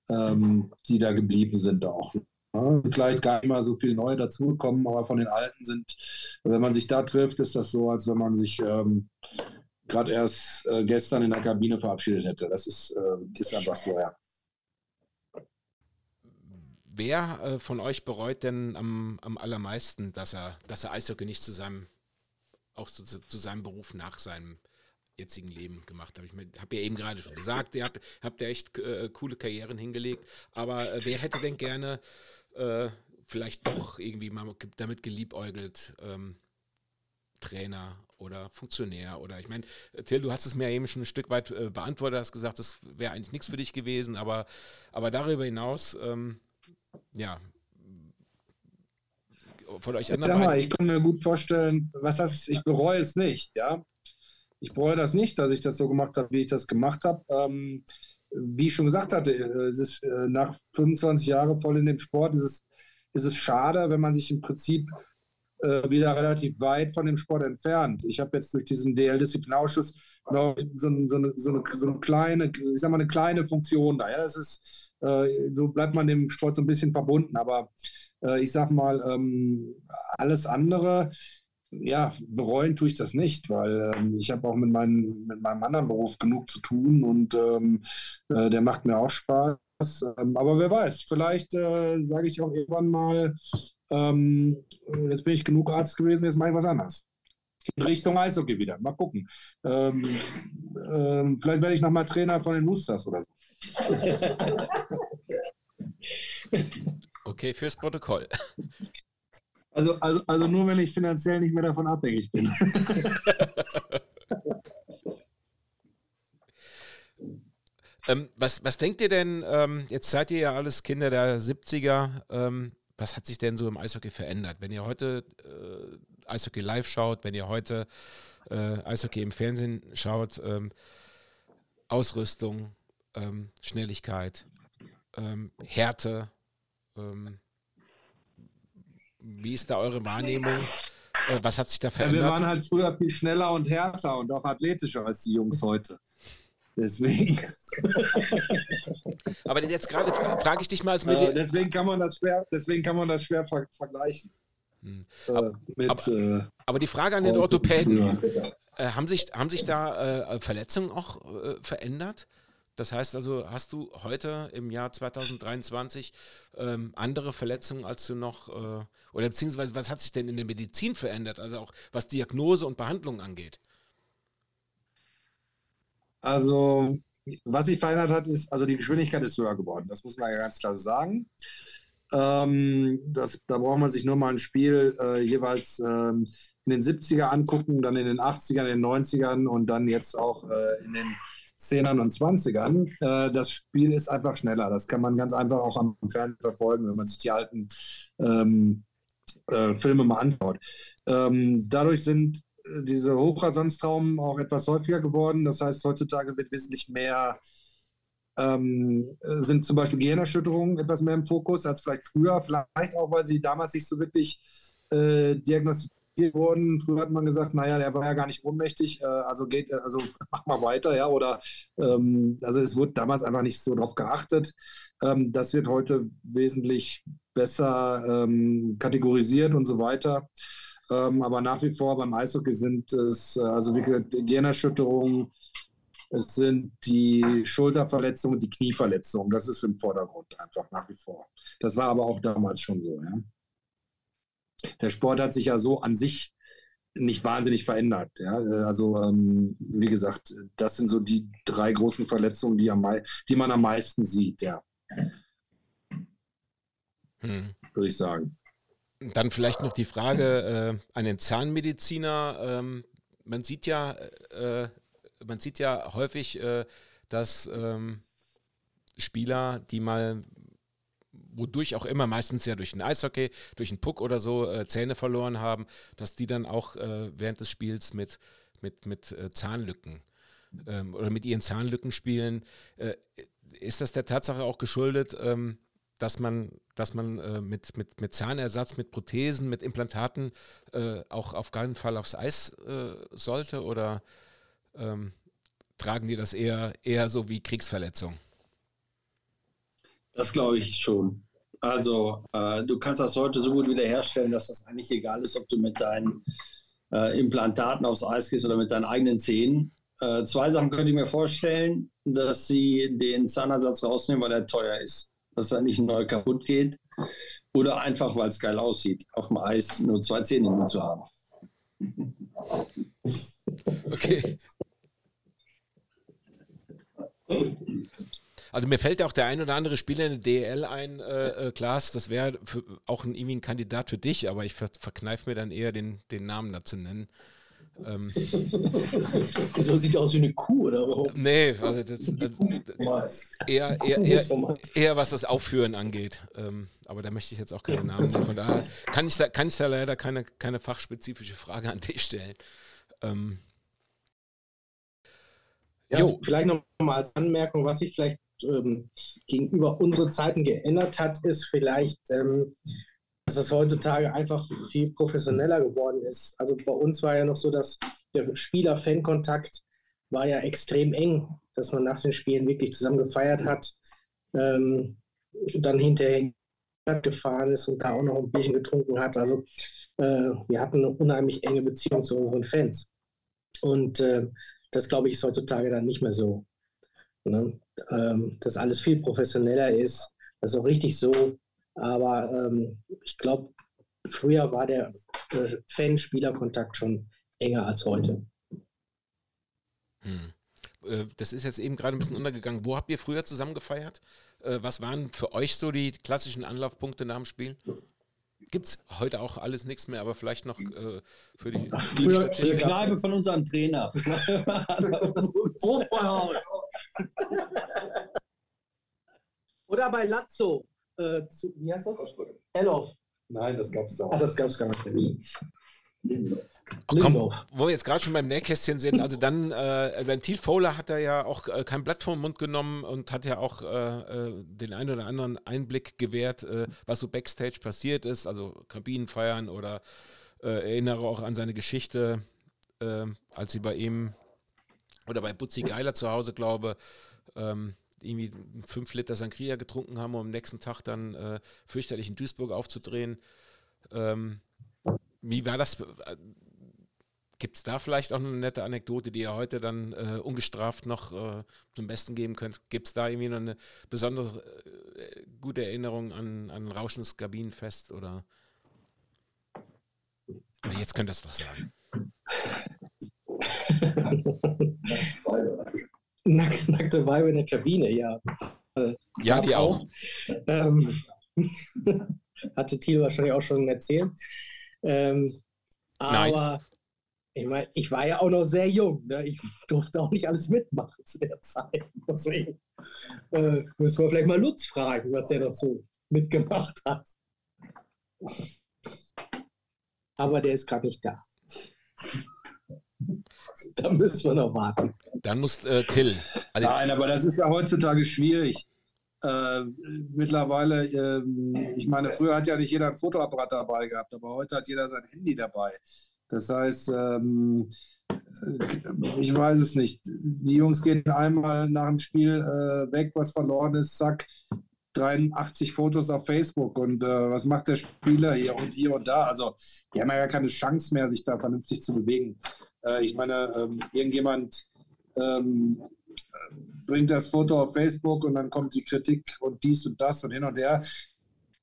ähm, die da geblieben sind auch. Ja, vielleicht gar nicht mal so viel neue dazugekommen, aber von den alten sind, wenn man sich da trifft, ist das so, als wenn man sich ähm, gerade erst äh, gestern in der Kabine verabschiedet hätte. Das ist, äh, ist einfach so, ja. Wer äh, von euch bereut denn am, am allermeisten, dass er, dass er Eishockey nicht zu seinem, auch zu, zu seinem Beruf nach seinem jetzigen Leben gemacht hat? Ich habe ja eben gerade schon gesagt, ihr habt, habt ja echt äh, coole Karrieren hingelegt, aber äh, wer hätte denn gerne äh, vielleicht doch irgendwie mal damit geliebäugelt, ähm, Trainer oder Funktionär oder ich meine, Till, du hast es mir eben schon ein Stück weit äh, beantwortet, hast gesagt, das wäre eigentlich nichts für dich gewesen, aber, aber darüber hinaus, ähm, ja, von euch anderen. Mal, ich kann mir gut vorstellen, was heißt, ich bereue es nicht, ja. Ich bereue das nicht, dass ich das so gemacht habe, wie ich das gemacht habe. Ähm, wie ich schon gesagt hatte, äh, es ist äh, nach 25 Jahren voll in dem Sport, ist es, ist es schade, wenn man sich im Prinzip äh, wieder relativ weit von dem Sport entfernt. Ich habe jetzt durch diesen DL-Disziplinarausschuss noch so, so, eine, so, eine, so, eine, kleine, ich sag mal, eine kleine Funktion da. Ja? Das ist, äh, so bleibt man dem Sport so ein bisschen verbunden. Aber äh, ich sag mal, ähm, alles andere, ja, bereuen tue ich das nicht, weil ähm, ich habe auch mit, mein, mit meinem anderen Beruf genug zu tun und ähm, äh, der macht mir auch Spaß. Ähm, aber wer weiß, vielleicht äh, sage ich auch irgendwann mal, ähm, jetzt bin ich genug Arzt gewesen, jetzt mache ich was anderes. In Richtung Eishockey wieder. Mal gucken. Ähm, ähm, vielleicht werde ich nochmal Trainer von den Roosters oder so. Okay, fürs Protokoll. Also, also, also nur, wenn ich finanziell nicht mehr davon abhängig bin. ähm, was, was denkt ihr denn, ähm, jetzt seid ihr ja alles Kinder der 70er, ähm, was hat sich denn so im Eishockey verändert? Wenn ihr heute äh, Eishockey live schaut, wenn ihr heute äh, Eishockey im Fernsehen schaut, ähm, Ausrüstung, ähm, Schnelligkeit, ähm, Härte, ähm, wie ist da eure Wahrnehmung? Äh, was hat sich da verändert? Ja, wir waren halt früher viel schneller und härter und auch athletischer als die Jungs heute. Deswegen. Aber jetzt gerade frage ich dich mal als äh, deswegen kann man das schwer, deswegen kann man das schwer ver vergleichen. Hm. Äh, mit, aber, äh, aber, die Frage an den Orthopäden, äh, haben, sich, haben sich da äh, Verletzungen auch äh, verändert? Das heißt also, hast du heute im Jahr 2023 ähm, andere Verletzungen, als du noch, oder beziehungsweise was hat sich denn in der Medizin verändert, also auch was Diagnose und Behandlung angeht? Also, was sich verändert hat, ist, also die Geschwindigkeit ist höher geworden. Das muss man ja ganz klar sagen. Ähm, das, da braucht man sich nur mal ein Spiel äh, jeweils ähm, in den 70er angucken, dann in den 80ern, in den 90ern und dann jetzt auch äh, in den 10ern und 20ern. Äh, das Spiel ist einfach schneller. Das kann man ganz einfach auch am Fernsehen verfolgen, wenn man sich die alten ähm, äh, Filme mal anschaut. Ähm, dadurch sind diese Hochrasanztraumen auch etwas häufiger geworden. Das heißt, heutzutage wird wesentlich mehr, ähm, sind zum Beispiel Gehirnerschütterungen etwas mehr im Fokus als vielleicht früher. Vielleicht auch, weil sie damals nicht so wirklich äh, diagnostiziert wurden. Früher hat man gesagt, naja, der war ja gar nicht ohnmächtig, äh, also geht, also mach mal weiter, ja, oder ähm, also es wurde damals einfach nicht so darauf geachtet. Ähm, das wird heute wesentlich besser ähm, kategorisiert und so weiter. Ähm, aber nach wie vor beim Eishockey sind es äh, also wirklich Gehirnerschütterungen, es sind die Schulterverletzungen, die Knieverletzungen. Das ist im Vordergrund einfach nach wie vor. Das war aber auch damals schon so. Ja. Der Sport hat sich ja so an sich nicht wahnsinnig verändert. Ja? Also, ähm, wie gesagt, das sind so die drei großen Verletzungen, die, am, die man am meisten sieht, ja. Hm. Würde ich sagen. Dann vielleicht noch die Frage äh, an den Zahnmediziner. Ähm, man sieht ja, äh, man sieht ja häufig, äh, dass ähm, Spieler, die mal wodurch auch immer, meistens ja durch ein Eishockey, durch einen Puck oder so äh, Zähne verloren haben, dass die dann auch äh, während des Spiels mit, mit, mit äh, Zahnlücken ähm, oder mit ihren Zahnlücken spielen. Äh, ist das der Tatsache auch geschuldet, ähm, dass man, dass man äh, mit, mit, mit Zahnersatz, mit Prothesen, mit Implantaten äh, auch auf keinen Fall aufs Eis sollte oder ähm, tragen die das eher, eher so wie Kriegsverletzung? Das glaube ich schon. Also äh, du kannst das heute so gut wiederherstellen, dass das eigentlich egal ist, ob du mit deinen äh, Implantaten aufs Eis gehst oder mit deinen eigenen Zähnen. Äh, zwei Sachen könnte ich mir vorstellen, dass sie den Zahnersatz rausnehmen, weil er teuer ist. Dass er nicht neu kaputt geht. Oder einfach, weil es geil aussieht, auf dem Eis nur zwei Zähne zu haben. Okay. Also mir fällt ja auch der ein oder andere Spieler in der DL ein, äh, äh, Klaas, das wäre auch ein, irgendwie ein Kandidat für dich, aber ich ver verkneife mir dann eher den, den Namen dazu nennen. Ähm. so sieht aus wie eine Kuh, oder? Nee, also das, also eher, eher, eher, eher, was das Aufführen angeht. Ähm, aber da möchte ich jetzt auch keinen Namen nennen. Von daher kann ich da, kann ich da leider keine, keine fachspezifische Frage an dich stellen. Ähm, ja, jo. vielleicht noch mal als Anmerkung, was ich vielleicht ähm, gegenüber unseren Zeiten geändert hat, ist vielleicht, ähm, dass es heutzutage einfach viel professioneller geworden ist. Also bei uns war ja noch so, dass der Spieler-Fan-Kontakt war ja extrem eng, dass man nach den Spielen wirklich zusammen gefeiert hat, ähm, dann hinterher gefahren ist und da auch noch ein Bierchen getrunken hat. Also äh, wir hatten eine unheimlich enge Beziehung zu unseren Fans. Und äh, das, glaube ich, ist heutzutage dann nicht mehr so. Ne? Ähm, dass alles viel professioneller ist. Das ist auch richtig so. Aber ähm, ich glaube, früher war der äh, Fan-Spieler-Kontakt schon enger als heute. Hm. Äh, das ist jetzt eben gerade ein bisschen untergegangen. Wo habt ihr früher zusammen gefeiert? Äh, was waren für euch so die klassischen Anlaufpunkte nach dem Spiel? Gibt es heute auch alles nichts mehr, aber vielleicht noch äh, für die, Ach, die früher, Die Kneipe von unserem Trainer. Hofbräuhaus. Oder bei Lazzo. Äh, zu, wie heißt das? Elof. Nein, das gab es auch. Ach, das gab es gar nicht. Ach, komm, wo wir jetzt gerade schon beim Nähkästchen sind, also dann, äh, Ventil Fowler hat er ja auch äh, kein Blatt vom Mund genommen und hat ja auch äh, äh den einen oder anderen Einblick gewährt, äh, was so Backstage passiert ist, also Kabinenfeiern oder äh, erinnere auch an seine Geschichte, als sie bei ihm oder bei Butzi Geiler zu Hause, glaube ähm, irgendwie fünf Liter Sangria getrunken haben, um am nächsten Tag dann fürchterlich in Duisburg aufzudrehen. Ähm, wie war das? Gibt es da vielleicht auch eine nette Anekdote, die ihr heute dann äh, ungestraft noch äh, zum Besten geben könnt? Gibt es da irgendwie noch eine besonders äh, gute Erinnerung an, an Rauschens Kabinenfest? Oder jetzt könnt ihr es doch sagen. Nack, nackte Weibe in der Kabine, ja. Äh, ja, die auch. Ähm, hatte Thiel wahrscheinlich auch schon erzählt. Ähm, aber ich meine, ich war ja auch noch sehr jung. Ne? Ich durfte auch nicht alles mitmachen zu der Zeit. Deswegen äh, müssen wir vielleicht mal Lutz fragen, was er dazu mitgemacht hat. Aber der ist gerade nicht da. da müssen wir noch warten. Dann muss äh, Till. Also, Nein, aber das ist ja heutzutage schwierig. Äh, mittlerweile, äh, ich meine, früher hat ja nicht jeder ein Fotoapparat dabei gehabt, aber heute hat jeder sein Handy dabei. Das heißt, ähm, äh, ich weiß es nicht. Die Jungs gehen einmal nach dem Spiel äh, weg, was verloren ist, zack, 83 Fotos auf Facebook und äh, was macht der Spieler hier und hier und da? Also, die haben ja gar keine Chance mehr, sich da vernünftig zu bewegen. Äh, ich meine, ähm, irgendjemand ähm, bringt das Foto auf Facebook und dann kommt die Kritik und dies und das und hin und her.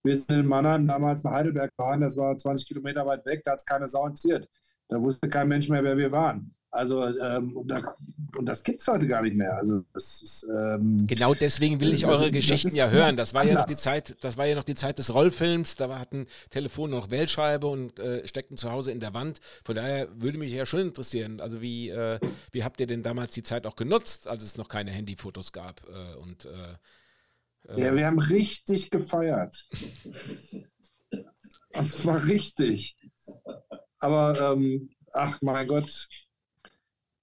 Wir sind in Mannheim damals nach Heidelberg gefahren, das war 20 Kilometer weit weg, da hat es keine Sau interessiert. Da wusste kein Mensch mehr, wer wir waren. Also, ähm, und, da, und, das gibt es heute gar nicht mehr. Also, das ist, ähm, genau deswegen will ich eure Geschichten ja hören. Das war anders. ja noch die Zeit, das war ja noch die Zeit des Rollfilms. Da hatten Telefon noch Wählscheibe und äh, steckten zu Hause in der Wand. Von daher würde mich ja schon interessieren. Also, wie, äh, wie habt ihr denn damals die Zeit auch genutzt, als es noch keine Handyfotos gab? Äh, und, äh, äh, ja, wir haben richtig gefeiert. und zwar richtig. Aber, ähm, ach mein Gott,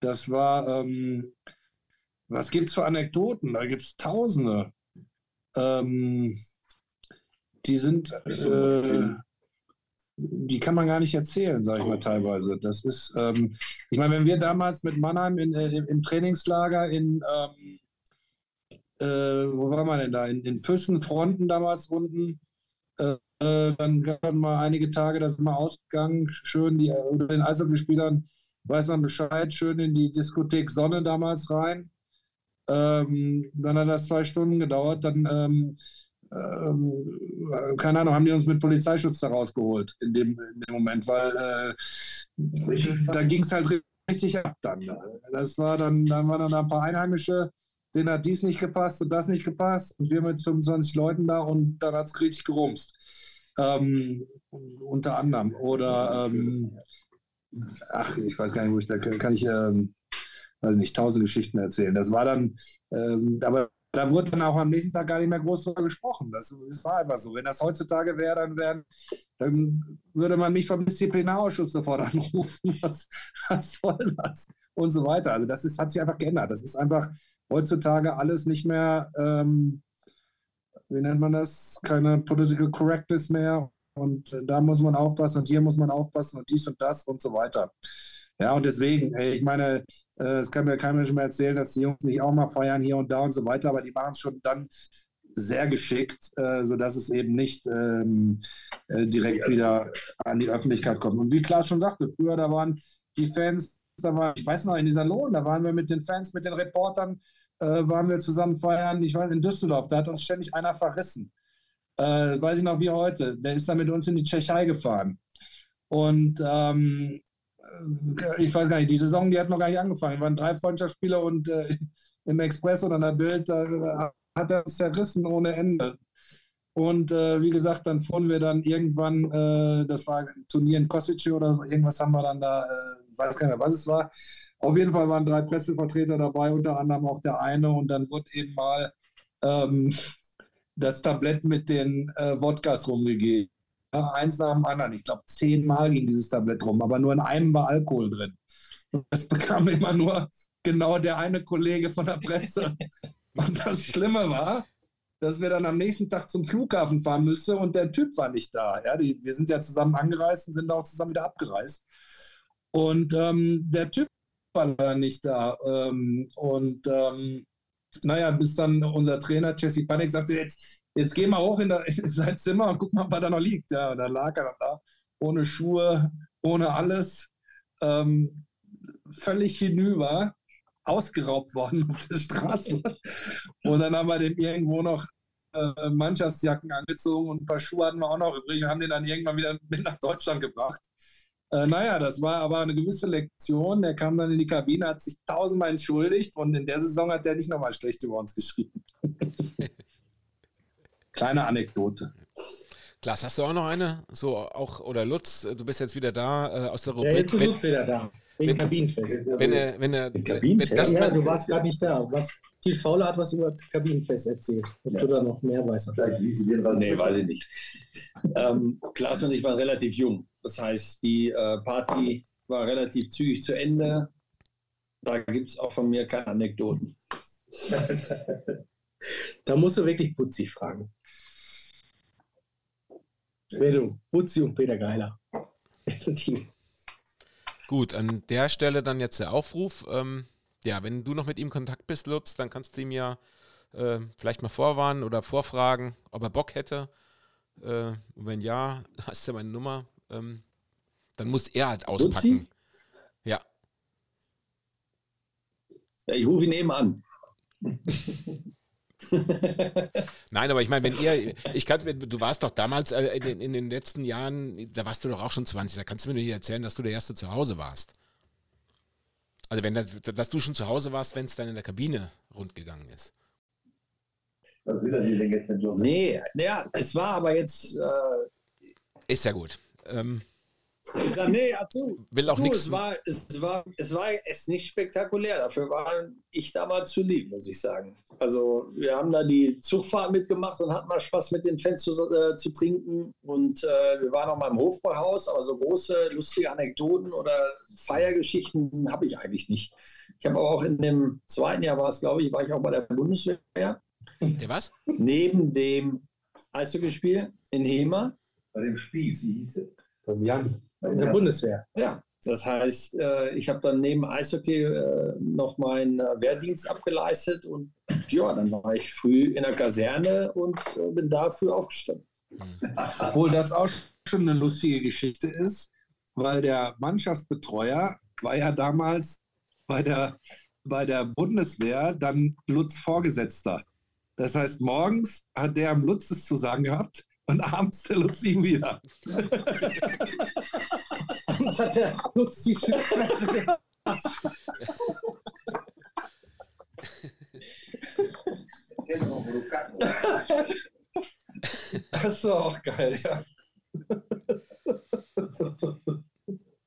das war, ähm, was gibt es für Anekdoten? Da gibt es Tausende. Ähm, die sind, äh, die kann man gar nicht erzählen, sage ich mal teilweise. Das ist, ähm, ich meine, wenn wir damals mit Mannheim in, äh, im Trainingslager in, ähm, äh, wo war man denn da? In, in Füssen, Fronten damals unten, äh, äh, dann gab es mal einige Tage, da sind wir ausgegangen, schön die, unter den Eishockeyspielern weiß man Bescheid, schön in die Diskothek Sonne damals rein. Ähm, dann hat das zwei Stunden gedauert, dann, ähm, ähm, keine Ahnung, haben die uns mit Polizeischutz da rausgeholt in dem, in dem Moment, weil äh, da ging es halt richtig ab dann. Das war dann, dann waren dann ein paar Einheimische, denen hat dies nicht gepasst und das nicht gepasst und wir mit 25 Leuten da und dann hat es richtig gerumst. Ähm, unter anderem. Oder ähm, ach, ich weiß gar nicht, wo ich da kann ich, ähm, weiß nicht, tausend Geschichten erzählen. Das war dann, ähm, aber da wurde dann auch am nächsten Tag gar nicht mehr groß darüber gesprochen. Das, das war einfach so. Wenn das heutzutage wäre, dann, wären, dann würde man mich vom Disziplinarausschuss sofort anrufen. Was, was soll das? Und so weiter. Also das ist, hat sich einfach geändert. Das ist einfach heutzutage alles nicht mehr, ähm, wie nennt man das? Keine Political Correctness mehr und äh, da muss man aufpassen und hier muss man aufpassen und dies und das und so weiter. Ja, und deswegen, ich meine, äh, es kann mir kein Mensch mehr erzählen, dass die Jungs nicht auch mal feiern hier und da und so weiter, aber die machen es schon dann sehr geschickt, äh, sodass es eben nicht ähm, direkt wieder an die Öffentlichkeit kommt. Und wie Klaas schon sagte, früher, da waren die Fans, da war, ich weiß noch, in dieser Lohn, da waren wir mit den Fans, mit den Reportern, waren wir zusammen feiern, ich weiß, in Düsseldorf, da hat uns ständig einer verrissen äh, weiß ich noch wie heute, der ist dann mit uns in die Tschechei gefahren. Und ähm, äh, ich weiß gar nicht, die Saison, die hat noch gar nicht angefangen. Wir waren drei Freundschaftsspieler und äh, im Express oder in der Bild, da hat er es zerrissen ohne Ende. Und äh, wie gesagt, dann fuhren wir dann irgendwann, äh, das war ein Turnier in Kosice oder irgendwas haben wir dann da, äh, weiß gar nicht mehr, was es war. Auf jeden Fall waren drei Pressevertreter dabei, unter anderem auch der eine. Und dann wurde eben mal ähm, das Tablett mit den äh, Wodkas rumgegeben. Ja, eins nach dem anderen. Ich glaube, zehnmal ging dieses Tablett rum, aber nur in einem war Alkohol drin. Das bekam immer nur genau der eine Kollege von der Presse. Und das Schlimme war, dass wir dann am nächsten Tag zum Flughafen fahren müssten und der Typ war nicht da. Ja, die, wir sind ja zusammen angereist und sind auch zusammen wieder abgereist. Und ähm, der Typ war leider nicht da. Ähm, und ähm, naja, bis dann unser Trainer Jesse Panik sagte, jetzt, jetzt geh mal hoch in, der, in sein Zimmer und guck mal, was da noch liegt. Ja, da lag er dann da, ohne Schuhe, ohne alles, ähm, völlig hinüber, ausgeraubt worden auf der Straße. und dann haben wir dem irgendwo noch äh, Mannschaftsjacken angezogen und ein paar Schuhe hatten wir auch noch übrig und haben den dann irgendwann wieder mit nach Deutschland gebracht. Äh, naja, das war aber eine gewisse Lektion. Der kam dann in die Kabine, hat sich tausendmal entschuldigt und in der Saison hat er nicht nochmal schlecht über uns geschrieben. Kleine Anekdote. Klaas, hast du auch noch eine? So auch, oder Lutz, du bist jetzt wieder da äh, aus der Rubrik. Ja, jetzt ist Lutz wieder da. Wegen Kabinenfest. Wenn er, wenn er, Kabinenfest? Wenn ja, du warst gerade nicht da. Was, Tief Fauler hat was über Kabinenfest erzählt. Ob ja. du da noch mehr weißt. Nee, weiß ich nicht. Ähm, Klaas und ich waren relativ jung. Das heißt, die äh, Party war relativ zügig zu Ende. Da gibt es auch von mir keine Anekdoten. da musst du wirklich Putzi fragen. du, Putzi und Peter Geiler. Gut, an der Stelle dann jetzt der Aufruf. Ähm, ja, wenn du noch mit ihm in Kontakt bist, Lutz, dann kannst du ihm ja äh, vielleicht mal vorwarnen oder vorfragen, ob er Bock hätte. Äh, und wenn ja, hast du ja meine Nummer. Ähm, dann muss er halt auspacken. Lutzi? Ja. ja. Ich rufe ihn eben an. Nein, aber ich meine, wenn ihr, ich kann, du warst doch damals äh, in, in, den letzten Jahren, da warst du doch auch schon 20, da kannst du mir nicht erzählen, dass du der Erste zu Hause warst. Also wenn das, dass du schon zu Hause warst, wenn es dann in der Kabine rundgegangen ist. Was will er denn jetzt denn Nee, naja, es war aber jetzt. Äh, ist ja gut. Ähm, ich sage, nee, also, will auch nichts. Es war, es, war, es war es nicht spektakulär. Dafür war ich damals zu lieb, muss ich sagen. Also, wir haben da die Zugfahrt mitgemacht und hatten mal Spaß mit den Fans zu, äh, zu trinken. Und äh, wir waren auch mal im Hofbräuhaus, aber so große, lustige Anekdoten oder Feiergeschichten habe ich eigentlich nicht. Ich habe auch in dem zweiten Jahr war es, glaube ich, war ich auch bei der Bundeswehr. Der was? Neben dem Eishockeyspiel in Hema. Bei dem Spieß, wie hieß es? Beim Jan. In der Bundeswehr. Ja, das heißt, äh, ich habe dann neben Eishockey äh, noch meinen äh, Wehrdienst abgeleistet und ja, dann war ich früh in der Kaserne und bin dafür aufgestanden. Obwohl das auch schon eine lustige Geschichte ist, weil der Mannschaftsbetreuer war ja damals bei der, bei der Bundeswehr dann Lutz Vorgesetzter. Das heißt, morgens hat der am Lutz es zu sagen gehabt und abends der Lutz ihn wieder. abends hat der Lutz die Schildflasche Das war auch geil, ja.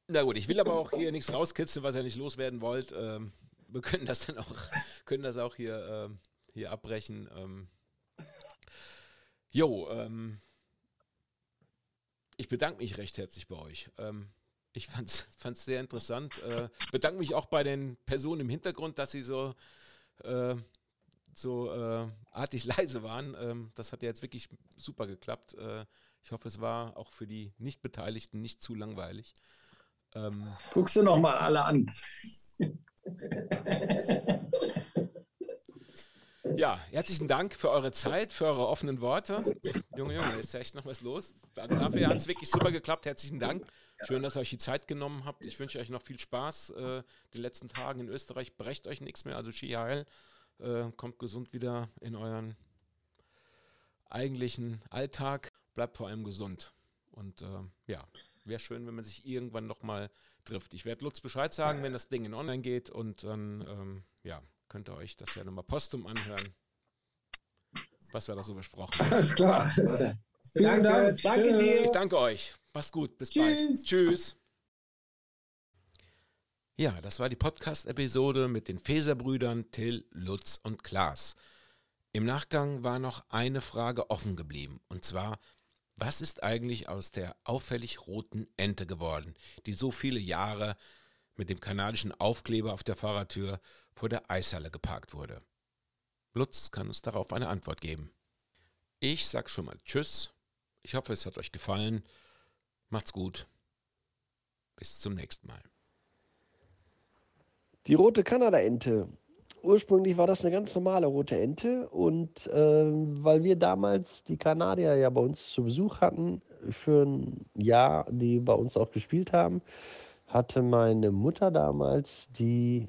Na gut, ich will aber auch hier nichts rauskitzeln, was ihr nicht loswerden wollt. Ähm, wir können das dann auch, können das auch hier, ähm, hier abbrechen. Ähm, jo, ähm, ich bedanke mich recht herzlich bei euch. Ähm, ich fand es sehr interessant. Äh, bedanke mich auch bei den Personen im Hintergrund, dass sie so, äh, so äh, artig leise waren. Ähm, das hat ja jetzt wirklich super geklappt. Äh, ich hoffe, es war auch für die Nicht-Beteiligten nicht zu langweilig. Ähm, Guckst du noch mal alle an. Ja, herzlichen Dank für eure Zeit, für eure offenen Worte. Junge, Junge, ist ja echt noch was los. Dafür hat es wirklich super geklappt. Herzlichen Dank. Schön, dass ihr euch die Zeit genommen habt. Ich wünsche euch noch viel Spaß äh, den letzten Tagen in Österreich. Brecht euch nichts mehr, also Ski heil. Äh, kommt gesund wieder in euren eigentlichen Alltag. Bleibt vor allem gesund. Und äh, ja, wäre schön, wenn man sich irgendwann nochmal trifft. Ich werde Lutz Bescheid sagen, wenn das Ding in Online geht. Und dann, ähm, ja, könnt ihr euch das ja nochmal postum anhören, was wir da so besprochen haben. Alles klar. Vielen Dank. Danke dir. Ich danke euch. Mach's gut. Bis Tschüss. bald. Tschüss. Ja, das war die Podcast-Episode mit den Feser-Brüdern Till, Lutz und Klaas. Im Nachgang war noch eine Frage offen geblieben, und zwar, was ist eigentlich aus der auffällig roten Ente geworden, die so viele Jahre mit dem kanadischen Aufkleber auf der Fahrertür vor der Eishalle geparkt wurde. Lutz kann uns darauf eine Antwort geben. Ich sag schon mal Tschüss. Ich hoffe, es hat euch gefallen. Macht's gut. Bis zum nächsten Mal. Die rote Kanada-Ente. Ursprünglich war das eine ganz normale rote Ente und äh, weil wir damals die Kanadier ja bei uns zu Besuch hatten, für ein Jahr, die bei uns auch gespielt haben, hatte meine Mutter damals die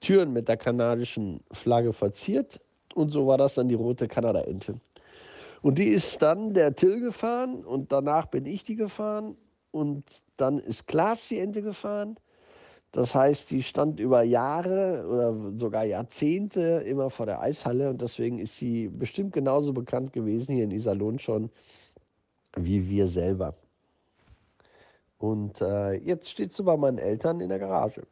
Türen mit der kanadischen Flagge verziert und so war das dann die rote Kanada-Ente. Und die ist dann der Till gefahren und danach bin ich die gefahren und dann ist Klaas die Ente gefahren. Das heißt, die stand über Jahre oder sogar Jahrzehnte immer vor der Eishalle und deswegen ist sie bestimmt genauso bekannt gewesen hier in Iserlohn schon wie wir selber. Und äh, jetzt steht sie bei meinen Eltern in der Garage.